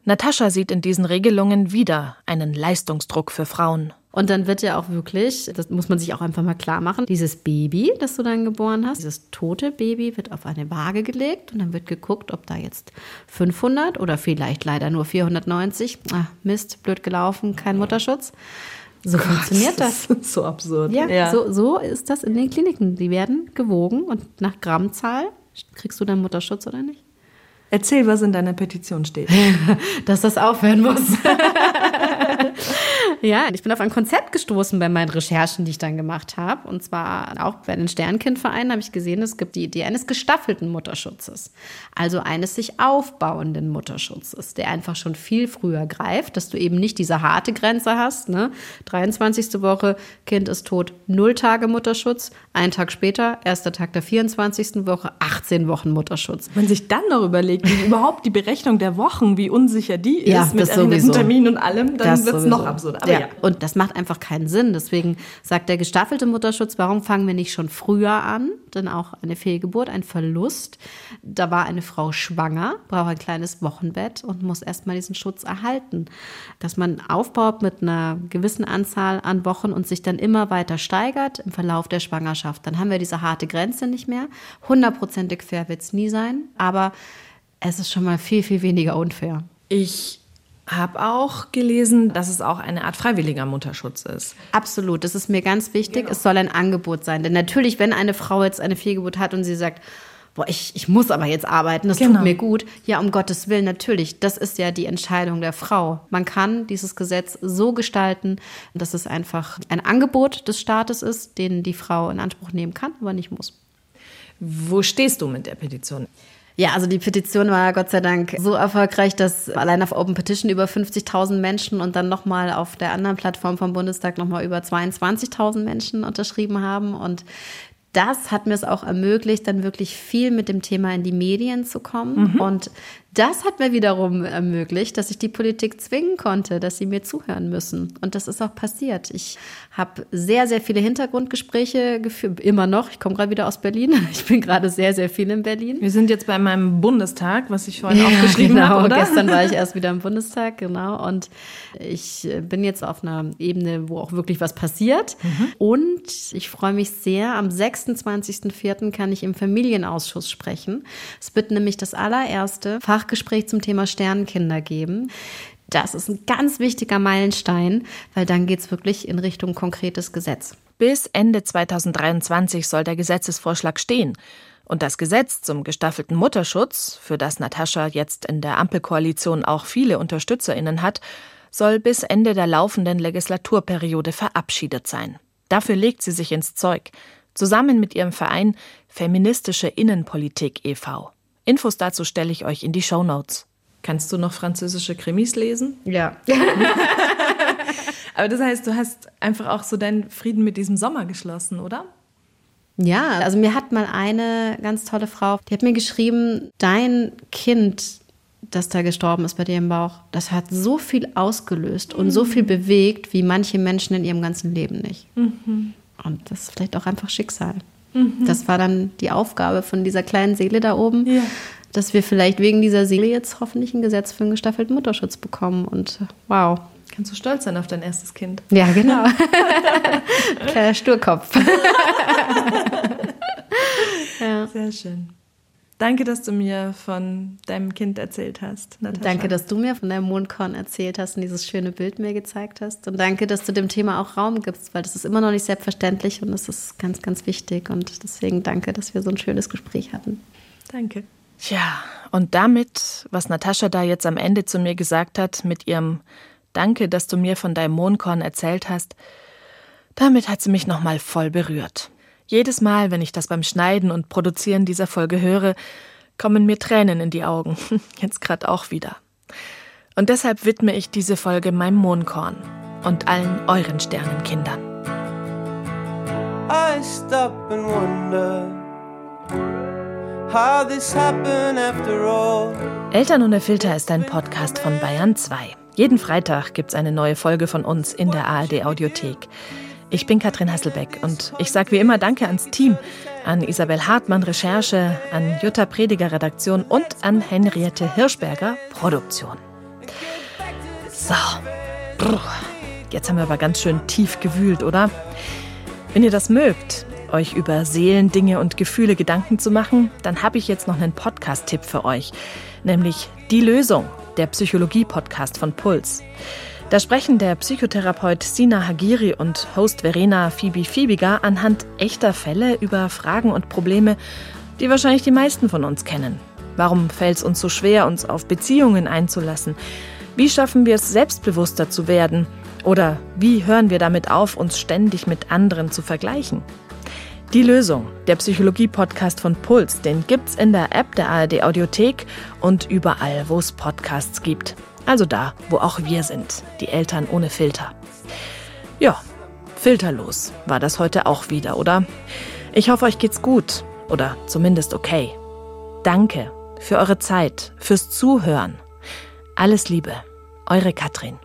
[SPEAKER 3] Natascha sieht in diesen Regelungen wieder einen Leistungsdruck für Frauen.
[SPEAKER 1] Und dann wird ja auch wirklich, das muss man sich auch einfach mal klar machen, dieses Baby, das du dann geboren hast, dieses tote Baby wird auf eine Waage gelegt und dann wird geguckt, ob da jetzt 500 oder vielleicht leider nur 490, ah, Mist, blöd gelaufen, kein Mutterschutz. So funktioniert das.
[SPEAKER 4] ist so absurd.
[SPEAKER 1] Ja, So, so ist das in den Kliniken. Die werden gewogen und nach Grammzahl kriegst du dann Mutterschutz oder nicht?
[SPEAKER 4] Erzähl, was in deiner Petition steht.
[SPEAKER 1] dass das aufhören muss. ja, ich bin auf ein Konzept gestoßen bei meinen Recherchen, die ich dann gemacht habe. Und zwar auch bei den Sternkindvereinen habe ich gesehen, es gibt die Idee eines gestaffelten Mutterschutzes. Also eines sich aufbauenden Mutterschutzes, der einfach schon viel früher greift, dass du eben nicht diese harte Grenze hast. Ne? 23. Woche, Kind ist tot, null Tage Mutterschutz. Ein Tag später, erster Tag der 24. Woche, 18 Wochen Mutterschutz.
[SPEAKER 4] Wenn sich dann noch überlegt, wie überhaupt die Berechnung der Wochen, wie unsicher die ist,
[SPEAKER 1] Ja,
[SPEAKER 4] mit einem
[SPEAKER 1] sowieso.
[SPEAKER 4] Termin und allem, dann wird es noch absurder. Aber
[SPEAKER 1] ja.
[SPEAKER 4] ja.
[SPEAKER 1] Und das macht einfach keinen Sinn. Deswegen sagt der gestaffelte Mutterschutz, warum fangen wir nicht schon früher an? Denn auch eine Fehlgeburt, ein Verlust. Da war eine Frau schwanger, braucht ein kleines Wochenbett und muss erstmal diesen Schutz erhalten. Dass man aufbaut mit einer gewissen Anzahl an Wochen und sich dann immer weiter steigert im Verlauf der Schwangerschaft. Dann haben wir diese harte Grenze nicht mehr. Hundertprozentig fair wird es nie sein, aber es ist schon mal viel, viel weniger unfair.
[SPEAKER 4] Ich habe auch gelesen, dass es auch eine Art freiwilliger Mutterschutz ist.
[SPEAKER 1] Absolut, das ist mir ganz wichtig. Es soll ein Angebot sein. Denn natürlich, wenn eine Frau jetzt eine Fehlgeburt hat und sie sagt, boah, ich, ich muss aber jetzt arbeiten, das
[SPEAKER 4] Genau.
[SPEAKER 1] tut mir gut. Ja, um Gottes Willen, natürlich. Das ist ja die Entscheidung der Frau. Man kann dieses Gesetz so gestalten, dass es einfach ein Angebot des Staates ist, den die Frau in Anspruch nehmen kann, aber nicht muss.
[SPEAKER 4] Wo stehst du mit der Petition?
[SPEAKER 1] Ja, also die Petition war Gott sei Dank so erfolgreich, dass allein auf Open Petition über 50.000 Menschen und dann nochmal auf der anderen Plattform vom Bundestag nochmal über 22.000 Menschen unterschrieben haben. Und das hat mir es auch ermöglicht, dann wirklich viel mit dem Thema in die Medien zu kommen. Und das hat mir wiederum ermöglicht, dass ich die Politik zwingen konnte, dass sie mir zuhören müssen. Und das ist auch passiert. Ich habe sehr, sehr viele Hintergrundgespräche geführt, immer noch. Ich komme gerade wieder aus Berlin. Ich bin gerade sehr, sehr viel in Berlin.
[SPEAKER 4] Wir sind jetzt bei meinem Bundestag, was ich vorhin aufgeschrieben
[SPEAKER 1] genau.
[SPEAKER 4] habe, oder?
[SPEAKER 1] Gestern war ich erst wieder im Bundestag, genau. Und ich äh, bin jetzt auf einer Ebene, wo auch wirklich was passiert. Und ich freue mich sehr. Am 26.04. kann ich im Familienausschuss sprechen. Es wird nämlich das allererste Fachgespräch zum Thema Sternenkinder geben. Das ist ein ganz wichtiger Meilenstein, weil dann geht es wirklich in Richtung konkretes Gesetz.
[SPEAKER 3] Bis Ende 2023 soll der Gesetzesvorschlag stehen. Und das Gesetz zum gestaffelten Mutterschutz, für das Natascha jetzt in der Ampelkoalition auch viele UnterstützerInnen hat, soll bis Ende der laufenden Legislaturperiode verabschiedet sein. Dafür legt sie sich ins Zeug, zusammen mit ihrem Verein Feministische Innenpolitik e.V. Infos dazu stelle ich euch in die Shownotes.
[SPEAKER 4] Kannst du noch französische Krimis lesen?
[SPEAKER 1] Ja.
[SPEAKER 4] Aber das heißt, du hast einfach auch so deinen Frieden mit diesem Sommer geschlossen, oder?
[SPEAKER 1] Ja, also mir hat mal eine ganz tolle Frau, die hat mir geschrieben, dein Kind, das da gestorben ist bei dir im Bauch, das hat so viel ausgelöst und so viel bewegt, wie manche Menschen in ihrem ganzen Leben nicht. Und das ist vielleicht auch einfach Schicksal. Das war dann die Aufgabe von dieser kleinen Seele da oben,
[SPEAKER 4] Ja.
[SPEAKER 1] Dass wir vielleicht wegen dieser Seele jetzt hoffentlich ein Gesetz für einen gestaffelten Mutterschutz bekommen. Und wow.
[SPEAKER 4] Kannst du stolz sein auf dein erstes Kind?
[SPEAKER 1] Ja, genau. Kleiner Sturkopf.
[SPEAKER 4] Sehr schön. Danke, dass du mir von deinem Kind erzählt hast, Natascha.
[SPEAKER 1] Danke, dass du mir von deinem Mondkorn erzählt hast und dieses schöne Bild mir gezeigt hast. Und danke, dass du dem Thema auch Raum gibst, weil das ist immer noch nicht selbstverständlich und das ist ganz, ganz wichtig. Und deswegen danke, dass wir so ein schönes Gespräch hatten.
[SPEAKER 4] Danke.
[SPEAKER 3] Tja, und damit, was Natascha da jetzt am Ende zu mir gesagt hat, mit ihrem Danke, dass du mir von deinem Mondkorn erzählt hast, damit hat sie mich nochmal voll berührt. Jedes Mal, wenn ich das beim Schneiden und Produzieren dieser Folge höre, kommen mir Tränen in die Augen. Jetzt gerade auch wieder. Und deshalb widme ich diese Folge meinem Mondkorn und allen euren Sternenkindern.
[SPEAKER 7] I stop and wonder how this happened after all.
[SPEAKER 3] Eltern ohne Filter ist ein Podcast von Bayern 2. Jeden Freitag gibt's eine neue Folge von uns in der ARD Audiothek. Ich bin Katrin Hasselbeck und ich sage wie immer Danke ans Team, an Isabel Hartmann Recherche, an Jutta Prediger Redaktion und an Henriette Hirschberger Produktion. So, jetzt haben wir aber ganz schön tief gewühlt, oder? Wenn ihr das mögt, euch über Seelen, Dinge und Gefühle Gedanken zu machen, dann habe ich jetzt noch einen Podcast-Tipp für euch, nämlich Die Lösung, der Psychologie-Podcast von Puls. Da sprechen der Psychotherapeut Sina Hagiri und Host Verena Phoebe Fiebiger anhand echter Fälle über Fragen und Probleme, die wahrscheinlich die meisten von uns kennen. Warum fällt es uns so schwer, uns auf Beziehungen einzulassen? Wie schaffen wir es, selbstbewusster zu werden? Oder wie hören wir damit auf, uns ständig mit anderen zu vergleichen? Die Lösung, der Psychologie-Podcast von Puls, den gibt's in der App der ARD Audiothek und überall, wo es Podcasts gibt. Also da, wo auch wir sind, die Eltern ohne Filter. Ja, filterlos war das heute auch wieder, oder? Ich hoffe, euch geht's gut oder zumindest okay. Danke für eure Zeit, fürs Zuhören. Alles Liebe, eure Katrin.